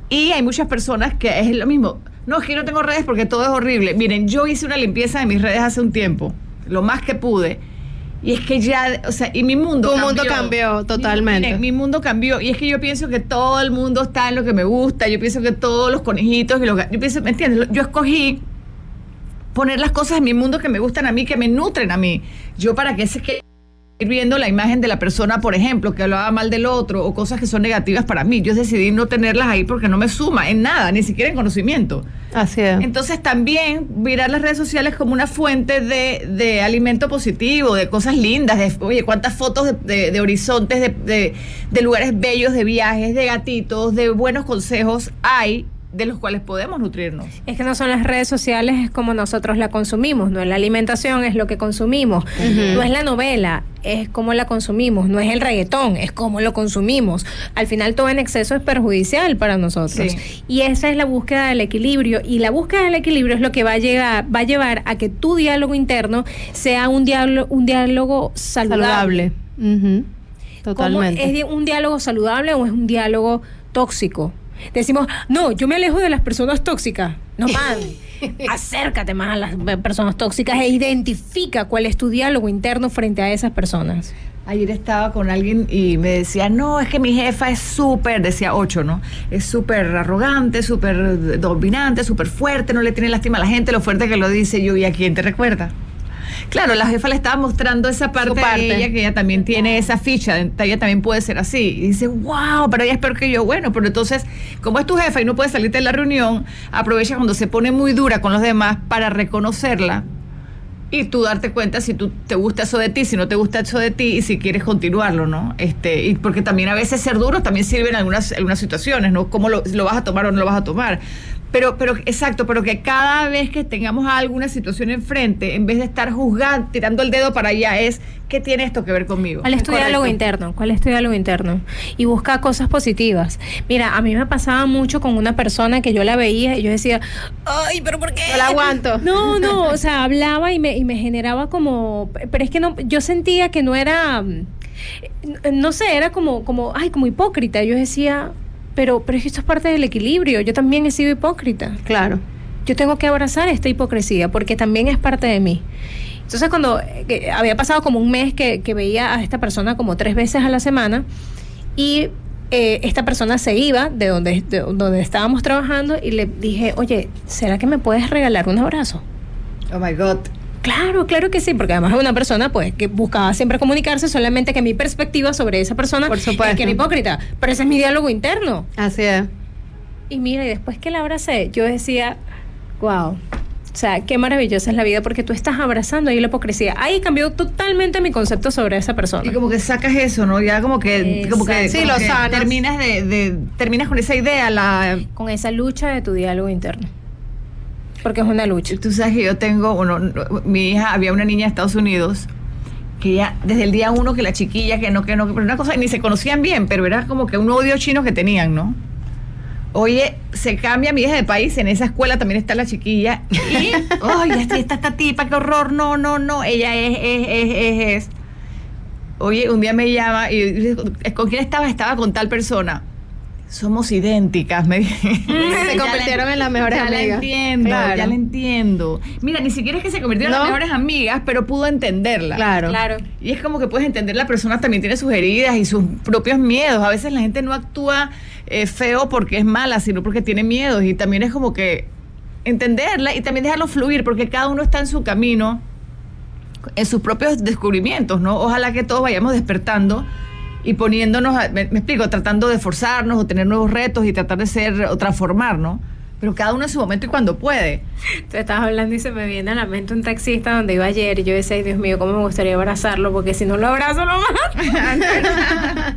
Y hay muchas personas que es lo mismo. no, es que no tengo redes porque todo es horrible. Miren, yo hice una limpieza de mis redes hace un tiempo, lo más que pude. Y es que ya, o sea, y mi mundo Tu mundo cambió totalmente. Mi, mi mundo cambió. Y es que yo pienso que todo el mundo está en lo que me gusta. Yo pienso que todos los conejitos y lo que- Yo pienso, ¿me entiendes? Yo escogí poner las cosas en mi mundo que me gustan a mí, que me nutren a mí. Yo para que se que ir viendo la imagen de la persona, por ejemplo, que hablaba mal del otro o cosas que son negativas para mí. Yo decidí no tenerlas ahí porque no me suma en nada, ni siquiera en conocimiento. Así es. Entonces también mirar las redes sociales como una fuente de, de alimento positivo, de cosas lindas, de, oye, cuántas fotos de, de- de horizontes, de, de- de lugares bellos, de viajes, de gatitos, de buenos consejos hay de los cuales podemos nutrirnos. Es que no son las redes sociales, es como nosotros la consumimos, no es la alimentación, es lo que consumimos, no es la novela, es como la consumimos, no es el reggaetón, es como lo consumimos. Al final todo en exceso es perjudicial para nosotros. Sí. Y esa es la búsqueda del equilibrio y la búsqueda del equilibrio es lo que va a llegar va a llevar a que tu diálogo interno sea un diálogo un diálogo saludable. Saludable. ¿Cómo Totalmente. ¿Es un diálogo saludable o es un diálogo tóxico? Decimos, no, yo me alejo de las personas tóxicas. No, man, acércate más a las personas tóxicas e identifica cuál es tu diálogo interno frente a esas personas. Ayer estaba con alguien y me decía, no, es que mi jefa es súper, decía ocho, ¿no? Es súper arrogante, súper dominante, súper fuerte, no le tiene lástima a la gente, lo fuerte que lo dice yo, ¿y a quién te recuerda? Claro, la jefa le estaba mostrando esa parte, parte. de ella, que ella también tiene esa ficha, ella también puede ser así. Y dice, wow, pero ella es peor que yo. Bueno, pero entonces, como es tu jefa y no puede salirte de la reunión, aprovecha cuando se pone muy dura con los demás para reconocerla y tú darte cuenta si tú te gusta eso de ti, si no te gusta eso de ti y si quieres continuarlo, ¿no? Este, y porque también a veces ser duro también sirve en algunas, algunas situaciones, ¿no? Cómo lo, lo vas a tomar o no lo vas a tomar. Pero, pero, exacto, pero que cada vez que tengamos alguna situación enfrente, en vez de estar juzgando, tirando el dedo para allá, es ¿qué tiene esto que ver conmigo? ¿Cuál es tu diálogo interno? ¿Cuál es tu diálogo interno? Y busca cosas positivas. Mira, a mí me pasaba mucho con una persona que yo la veía y yo decía, ay, pero ¿por qué? No la aguanto. No, no, o sea, hablaba y me, y me generaba como, pero es que no, yo sentía que no era, mm, no sé, era como, como, ay, como hipócrita. Yo decía, pero, pero es que esto es parte del equilibrio. Yo también he sido hipócrita Claro. yo tengo que abrazar esta hipocresía porque también es parte de mí. Entonces cuando eh, había pasado como un mes que, que veía a esta persona como tres veces a la semana y eh, esta persona se iba de donde, de donde estábamos trabajando y le dije, oye, ¿será que me puedes regalar un abrazo? Oh my God. Claro, claro que sí, porque además es una persona pues que buscaba siempre comunicarse, solamente que mi perspectiva sobre esa persona Por es que era hipócrita, pero ese es mi diálogo interno. Así es. Y mira, y después que la abracé, yo decía, wow. O sea, qué maravillosa es la vida porque tú estás abrazando ahí la hipocresía. Ahí cambió totalmente mi concepto sobre esa persona. Y como que sacas eso, ¿no? Ya como que, como que. Sí, como lo que sanas. terminas de, de- terminas con esa idea, la Con esa lucha de tu diálogo interno. Porque es una lucha. Tú sabes que yo tengo, mi hija, había una niña de Estados Unidos que ya desde el día uno que la chiquilla, que no, que no, pero una cosa, ni se conocían bien, pero era como que un odio chino que tenían, ¿no? Oye, se cambia mi hija de país, en esa escuela también está la chiquilla, y, oye, está, está esta tipa, qué horror, no, no, no, ella es, es, es, es, es. Oye, un día me llama y ¿con quién estaba? Estaba con tal persona. Somos idénticas, me dije. Se convirtieron en las mejores ya amigas. la entiendo, Claro. ya la entiendo. Mira, ni siquiera es que se convirtieron en las mejores amigas, pero pudo entenderla. Claro. Claro. Y es como que puedes entender, la persona también tiene sus heridas y sus propios miedos. A veces la gente no actúa eh, feo porque es mala, sino porque tiene miedos. Y también es como que entenderla y también dejarlo fluir, porque cada uno está en su camino, en sus propios descubrimientos, ¿no? Ojalá que todos vayamos despertando y poniéndonos, a- me, me explico, tratando de forzarnos o tener nuevos retos y tratar de ser o transformar, ¿no? Pero cada uno en su momento y cuando puede. Tú estabas hablando y se me viene a la mente un taxista donde iba ayer y yo decía, ay Dios mío, cómo me gustaría abrazarlo, porque si no lo abrazo lo mato.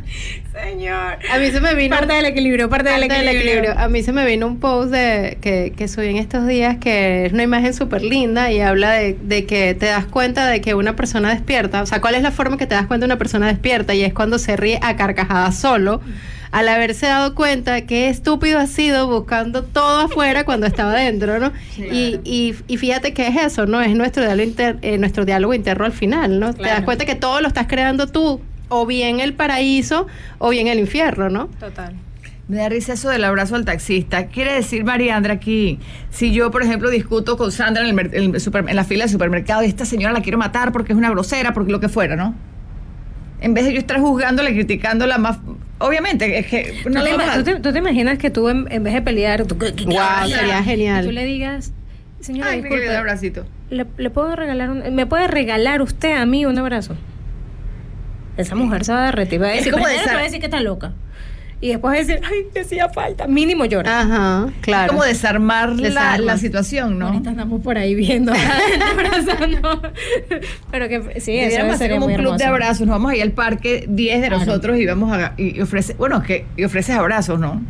Señor. A mí se me vino Parte del equilibrio, parte, del, equilibrio. A mí se me vino un post de, que, que subí en estos días que es una imagen súper linda y habla de, de que te das cuenta de que una persona despierta, o sea, ¿cuál es la forma que te das cuenta de una persona despierta? Y es cuando se ríe a carcajadas solo, al haberse dado cuenta que estúpido ha sido buscando todo afuera cuando estaba dentro, ¿no? Y, y, y fíjate que es eso, ¿no? Es nuestro diálogo, inter- eh, nuestro diálogo interno al final, ¿no? Te das cuenta que todo lo estás creando tú, o bien el paraíso o bien el infierno, ¿no? Total. Me da risa eso del abrazo al taxista. Quiere decir, Mariandra, aquí, si yo, por ejemplo, discuto con Sandra en, el, el super, en la fila del supermercado y esta señora la quiero matar porque es una grosera, porque lo que fuera, ¿no? En vez de yo estar juzgándola, criticándola más... Obviamente, es que... No ¿Tú, te, ¿tú, te, ¿tú, te, imaginas que tú, en, en vez de pelear, tú, wow, sería genial. Y tú le digas, señora, Ay, disculpe, un abracito. ¿le, ¿le, puedo regalar un, ¿me puede regalar usted a mí un abrazo? Esa mujer se va a derretir. Va a decir, es como de va a decir que está loca. Y después decir, ay, te hacía falta. Mínimo llora. Ajá, claro. Es como desarmar la, la, situación, ¿no? Ahorita andamos por ahí viendo abrazando. Pero que sí, eso Deberíamos hacer sería como muy un club hermoso. de abrazos. Nos vamos ahí al parque, 10 de Claro. nosotros, y vamos a. Y, y ofrece, bueno, es que y ofreces abrazos, ¿no?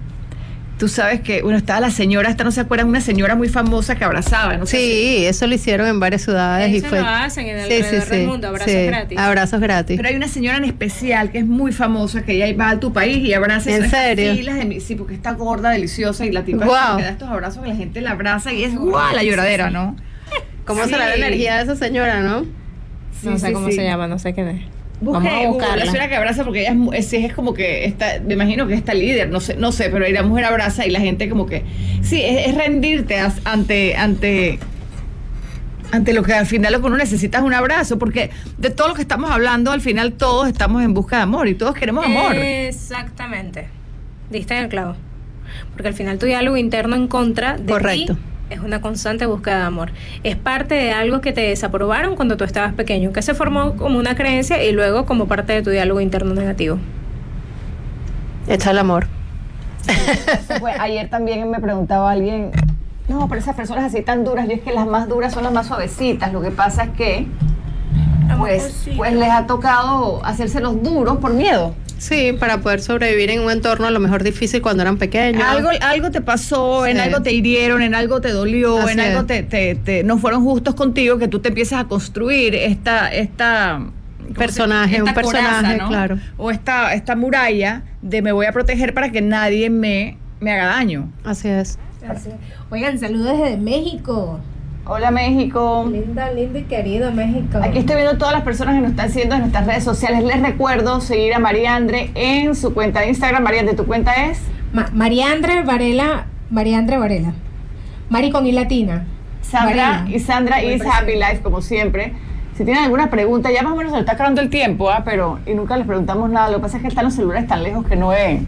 Tú sabes que, bueno, estaba la señora, esta no se acuerdan, una señora muy famosa que abrazaba, no sé Sí, eso lo hicieron en varias ciudades y Eso fue. lo hacen en alrededor del mundo, abrazos gratis. Abrazos gratis. Pero hay una señora en especial que es muy famosa, que ella va a tu país y abraza ¿En esas serio? filas de- sí, porque está gorda, deliciosa, y la tipa Guau. que da estos abrazos que la gente la abraza y es guau, la lloradera, ¿no? ¿Cómo Sí. será la energía de esa señora, no? No Sí, sé sí, cómo sí. se llama, no sé quién es. Busque, Vamos a la señora que abraza porque ella es, es, es como que está, me imagino que está líder, no sé, no sé, pero la mujer abraza y la gente como que sí, es, es rendirte as- ante ante ante lo que al final lo que uno necesita es un abrazo, porque de todo lo que estamos hablando, al final todos estamos en busca de amor y todos queremos amor. Exactamente. Diste en el clavo. Porque al final tu diálogo interno en contra de Correcto. ti es una constante búsqueda de amor. Es parte de algo que te desaprobaron cuando tú estabas pequeño, que se formó como una creencia y luego como parte de tu diálogo interno negativo. Echa el amor. Ayer también me preguntaba alguien, no, pero esas personas así tan duras, yo es que las más duras son las más suavecitas, lo que pasa es que pues, pues les ha tocado hacerse los duros por miedo. Sí, para poder sobrevivir en un entorno a lo mejor difícil cuando eran pequeños. Algo, algo te pasó, en algo te hirieron, en algo te dolió, Así en algo te, te- te- no fueron justos contigo, que tú te empiezas a construir esta, esta ¿cómo se- Personaje, esta un personaje, ¿no? claro. O esta, esta muralla de me voy a proteger para que nadie me, me haga daño. Así es. Oigan, saludos desde México. Hola México. Lindo, lindo y querido México. Aquí estoy viendo todas las personas que nos están siguiendo en nuestras redes sociales. Les recuerdo seguir a María Andre en su cuenta de Instagram. María Andre, ¿tu cuenta es? Ma- María Andre Varela, María Andre Varela. Mari con I latina. Sandra Varela. y Sandra is. Happy Life, como siempre. Si tienen alguna pregunta, ya más o menos se nos está acabando el tiempo, ¿ah? pero y nunca les preguntamos nada. Lo que pasa es que están los celulares tan lejos que no he,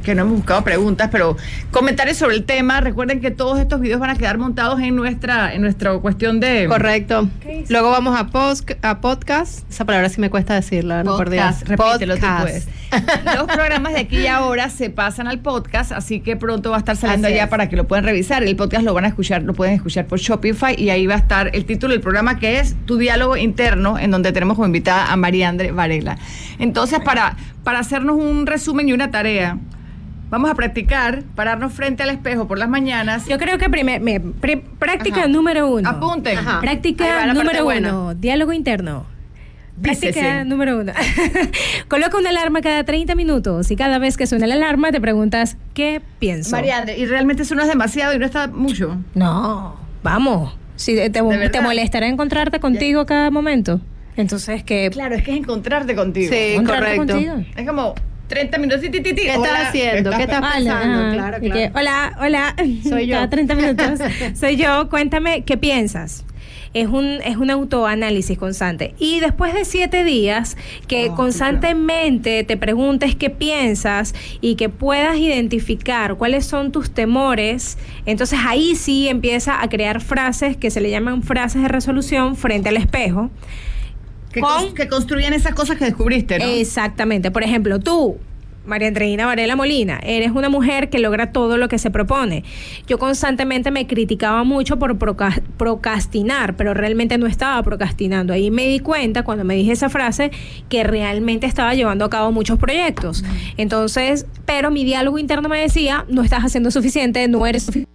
que no hemos buscado preguntas, pero comentarios sobre el tema. Recuerden que todos estos videos van a quedar montados en nuestra, en nuestra cuestión de Correcto. Luego vamos a, post, a podcast. Esa palabra sí me cuesta decirla, no por Dios. Podcast, repítelo tú Podcast. puedes. Los programas de aquí y ahora se pasan al podcast, así que pronto va a estar saliendo allá para que lo puedan revisar. El podcast lo van a escuchar, lo pueden escuchar por Shopify y ahí va a estar el título del programa que es Tu diálogo interno, en donde tenemos como invitada a María Andre Varela. Entonces, para, para hacernos un resumen y una tarea, vamos a practicar, pararnos frente al espejo por las mañanas. Yo creo que primer, práctica Ajá. número uno. Apunten. Ajá. Práctica número uno. Diálogo interno. Dícese. Práctica número uno. Coloca una alarma cada 30 minutos y cada vez que suena la alarma te preguntas, ¿qué pienso? María Andre, y realmente eso no es demasiado y no está mucho. No, vamos. Si te, te, verdad? te molestará encontrarte contigo cada momento. Entonces, que Claro, es que es encontrarte contigo. Sí, encontrarte correcto. contigo. Es como 30 minutos. ti, ti, ti, ti. ¿Qué Hola, estás haciendo? ¿Qué estás Hola, pensando? ajá. Claro, que, claro. hola, hola. Soy yo. Cada 30 minutos. Soy yo. Cuéntame, ¿qué piensas? Es un, es un autoanálisis constante. Y después de siete días, que Oh, constantemente te preguntes qué piensas y que puedas identificar cuáles son tus temores, entonces ahí sí empieza a crear frases que se le llaman frases de resolución frente al espejo. Que, Con- cons- que construyan esas cosas que descubriste, ¿no? Exactamente. Por ejemplo, tú, María Andreina Varela Molina, eres una mujer que logra todo lo que se propone. Yo constantemente me criticaba mucho por procrastinar, pero realmente no estaba procrastinando. Ahí me di cuenta cuando me dije esa frase que realmente estaba llevando a cabo muchos proyectos. Entonces, pero mi diálogo interno me decía, no estás haciendo suficiente, no eres suficiente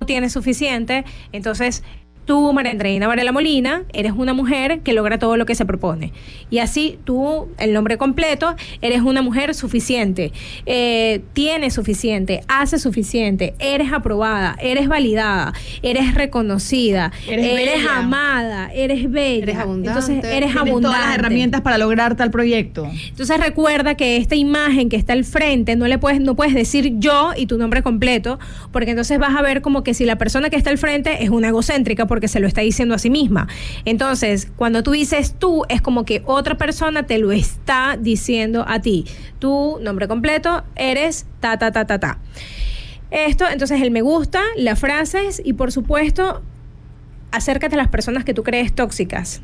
no tienes suficiente. Entonces, Tú, María Andreina Varela Molina, eres una mujer que logra todo lo que se propone. Y así tú, el nombre completo, eres una mujer suficiente, eh, tienes suficiente, haces suficiente, eres aprobada, eres validada, eres reconocida, Eres amada, eres bella. Eres abundante. Entonces eres Tienes abundante. todas las herramientas para lograr tal proyecto. Entonces recuerda que esta imagen que está al frente no le puedes no puedes decir yo y tu nombre completo, porque entonces vas a ver como que si la persona que está al frente es una egocéntrica porque se lo está diciendo a sí misma. Entonces, cuando tú dices tú es como que otra persona te lo está diciendo a ti. Tu nombre completo eres ta ta ta ta ta. Esto, entonces el me gusta, las frases y por supuesto acércate a las personas que tú crees tóxicas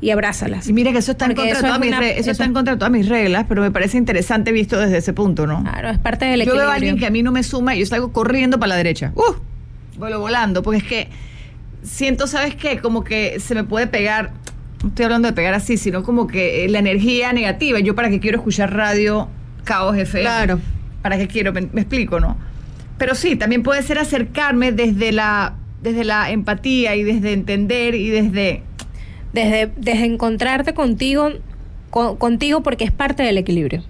y abrázalas. Y mira que eso está en contra de eso todas es mis una- re- eso eso- está en contra de todas mis reglas, pero me parece interesante visto desde ese punto, ¿no? Claro, es parte del Yo equilibrio. veo a alguien que a mí no me suma y yo salgo corriendo para la derecha. ¡Uh! Vuelo volando, porque es que siento, ¿sabes qué? Como que se me puede pegar, no estoy hablando de pegar así, sino como que eh, la energía negativa. Yo para qué quiero escuchar radio Caos FM. Claro. ¿Para qué quiero? Me, me explico, ¿no? Pero sí, también puede ser acercarme desde la, desde la empatía y desde entender y desde... desde, desde encontrarte contigo, con- contigo porque es parte del equilibrio.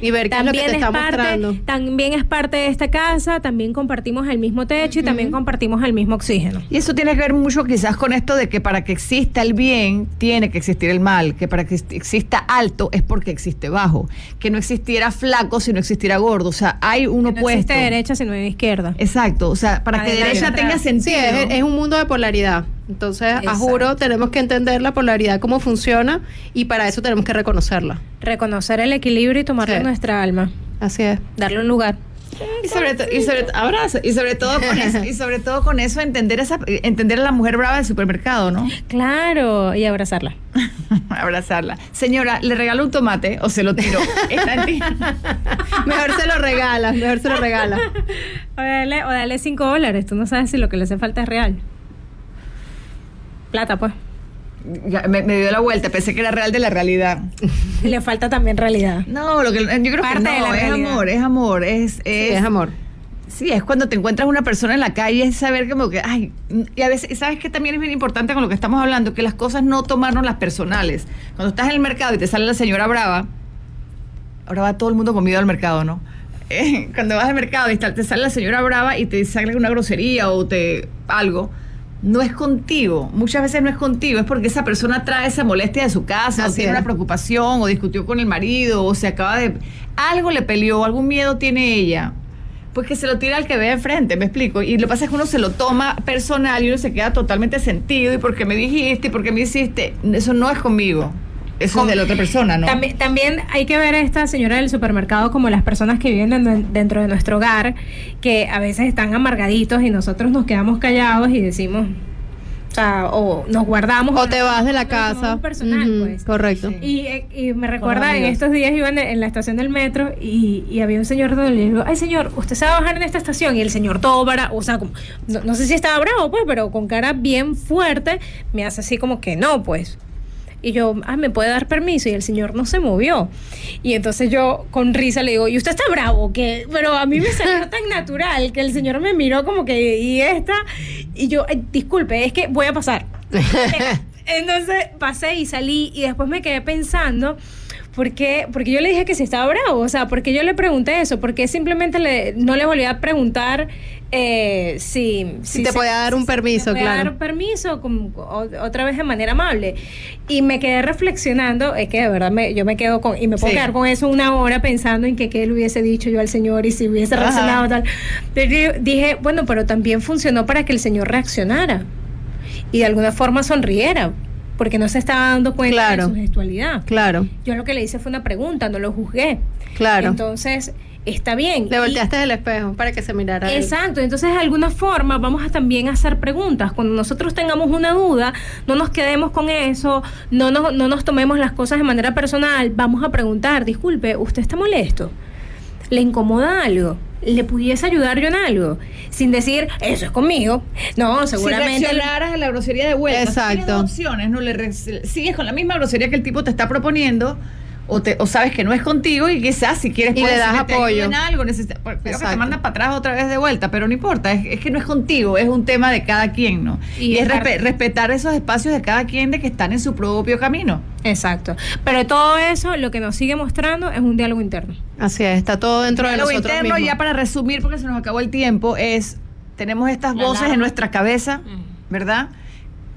Y ver qué es lo que te es, está parte, mostrando. también es parte de esta casa, también compartimos el mismo techo y también compartimos el mismo oxígeno. Y eso tiene que ver mucho quizás con esto de que para que exista el bien tiene que existir el mal, que para que exista alto es porque existe bajo, que no existiera flaco si no existiera gordo, o sea, hay un Que no opuesto. existe derecha sino hay izquierda. Exacto, o sea, para que Adelante. derecha tenga Sí, sentido. es, es un mundo de polaridad. Entonces, a Exacto. juro, tenemos que entender la polaridad, cómo funciona, y para eso tenemos que reconocerla. Reconocer el equilibrio y tomarlo Sí. en nuestra alma, Así es. darle un lugar. Y sobre, to- y sobre abrazo, y sobre todo con eso, y sobre todo con eso entender esa entender a la mujer brava del supermercado, ¿no? Claro, y abrazarla. Abrazarla. Señora, ¿le regalo un tomate o se lo tiro? Mejor se lo regala, mejor se lo regala. O dale, o dale cinco dólares, tú no sabes si lo que le hace falta es real. Plata, pues. Ya, me, me dio la vuelta, pensé que era real de la realidad. Le falta también realidad. No, lo que yo creo Parte que de no, la es realidad. amor, es amor, es, Sí, es, es amor. sí, es cuando te encuentras una persona en la calle, es saber como que, ay, y a veces, ¿sabes que también es bien importante con lo que estamos hablando? Que las cosas no tomarnos las personales. Cuando estás en el mercado y te sale la señora brava, ahora va todo el mundo con miedo al mercado, ¿no? Eh, cuando vas al mercado y te sale la señora brava y te sale una grosería o te algo, no es contigo. Muchas veces no es contigo, es porque esa persona trae esa molestia de su casa, o tiene es. una preocupación, o discutió con el marido, o se acaba de. Algo le peleó, algún miedo tiene ella. Pues que se lo tira al que ve enfrente, me explico. Y lo que pasa es que uno se lo toma personal y uno se queda totalmente sentido. ¿Y por qué me dijiste? ¿Y por qué me hiciste? Eso no es conmigo. Eso es de la otra persona, ¿no? También, también hay que ver a esta señora del supermercado como las personas que viven den- dentro de nuestro hogar, que a veces están amargaditos y nosotros nos quedamos callados y decimos, o sea, o nos guardamos. O te vas de la casa. Personal, Ujú, pues. Correcto. Y, eh, y me recuerda, en amigos. estos días iba en, en la estación del metro y, y había un señor donde le digo, ay señor, usted se va a bajar en esta estación y el señor todo bravo, o sea, como, no, no sé si estaba bravo pues, pero con cara bien fuerte, me hace así como que no, pues. Y yo, ah, ¿me puede dar permiso? Y el señor no se movió. Y entonces yo con risa le digo, ¿y usted está bravo? que Pero a mí me salió tan natural que el señor me miró como que, ¿y esta? Y yo, "Ay, disculpe, es que voy a pasar. Entonces pasé y salí y después me quedé pensando, ¿por qué? Porque yo le dije que si estaba bravo, o sea, porque yo le pregunté eso, porque simplemente le, no le volví a preguntar eh, si, Si te podía dar un si- permiso, podía claro. dar permiso, o- otra vez de manera amable. Y me quedé reflexionando, es que de verdad me, yo me quedo con, y me puedo Sí. quedar con eso una hora pensando en que qué le hubiese dicho yo al señor y si hubiese Ajá. reaccionado tal. Pero dije, bueno, pero también funcionó para que el señor reaccionara y de alguna forma sonriera, porque no se estaba dando cuenta Claro. de su gestualidad. Claro, Yo lo que le hice fue una pregunta, no lo juzgué. claro. Entonces, está bien. Le Y- volteaste el espejo para que se mirara. él. Exacto, entonces de alguna forma vamos a también hacer preguntas. Cuando nosotros tengamos una duda, no nos quedemos con eso, no nos, no nos tomemos las cosas de manera personal, vamos a preguntar, disculpe, ¿usted está molesto? ¿Le incomoda algo? ¿Le pudiese ayudar yo en algo? Sin decir, eso es conmigo. No, Si seguramente... reaccionaras a la grosería de vuelta, Exacto. tienes dos opciones, ¿no? Le re- sigues con la misma grosería que el tipo te está proponiendo o, te, o sabes que no es contigo y quizás si quieres Y le puedes das te apoyo. en algo, necesita- pero que te mandan para atrás otra vez de vuelta, pero no importa, es, es que no es contigo, es un tema de cada quien, ¿no? Y, Y es respe- respetar esos espacios de cada quien de que están en su propio camino. Exacto. Pero de todo eso, lo que nos sigue mostrando es un diálogo interno. Así es, está todo dentro de Diálogo nosotros interno, mismos. ya para resumir, porque se nos acabó el tiempo, es, tenemos estas La voces en nuestra cabeza, ¿verdad?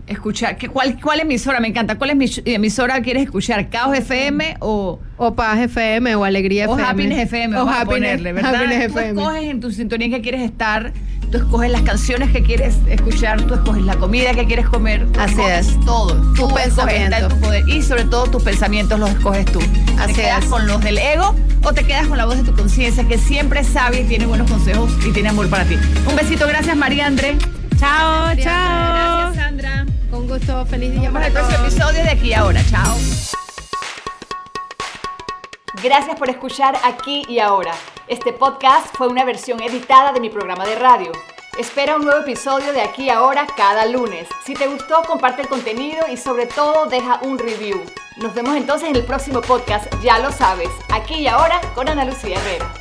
Escuchar, ¿qué- cuál, ¿cuál emisora? Me encanta. ¿Cuál es mi emisora quieres escuchar? ¿Caos FM o, O Paz FM o Alegría o FM. Happiness FM? O vamos a Happiness, ponerle, ¿verdad? Happiness tú FM. escoges en tu sintonía en que quieres estar, tú escoges las canciones que quieres escuchar, tú escoges la comida que quieres comer. tú Así es. Todo. Tu poder. Y sobre todo tus pensamientos los escoges tú. Así ¿Te quedas es. con los del ego o te quedas con la voz de tu conciencia que siempre sabia y tiene buenos consejos y tiene amor para ti? Un besito, gracias María André. Chao, chao. Gracias Sandra. Con gusto, feliz día Nos vemos para en el próximo episodio de aquí a ahora. Chao. Gracias por escuchar Aquí y Ahora. Este podcast fue una versión editada de mi programa de radio. Espera un nuevo episodio de Aquí y Ahora cada lunes. Si te gustó, comparte el contenido y sobre todo deja un review. Nos vemos entonces en el próximo podcast, ya lo sabes, Aquí y Ahora con Ana Lucía Herrera.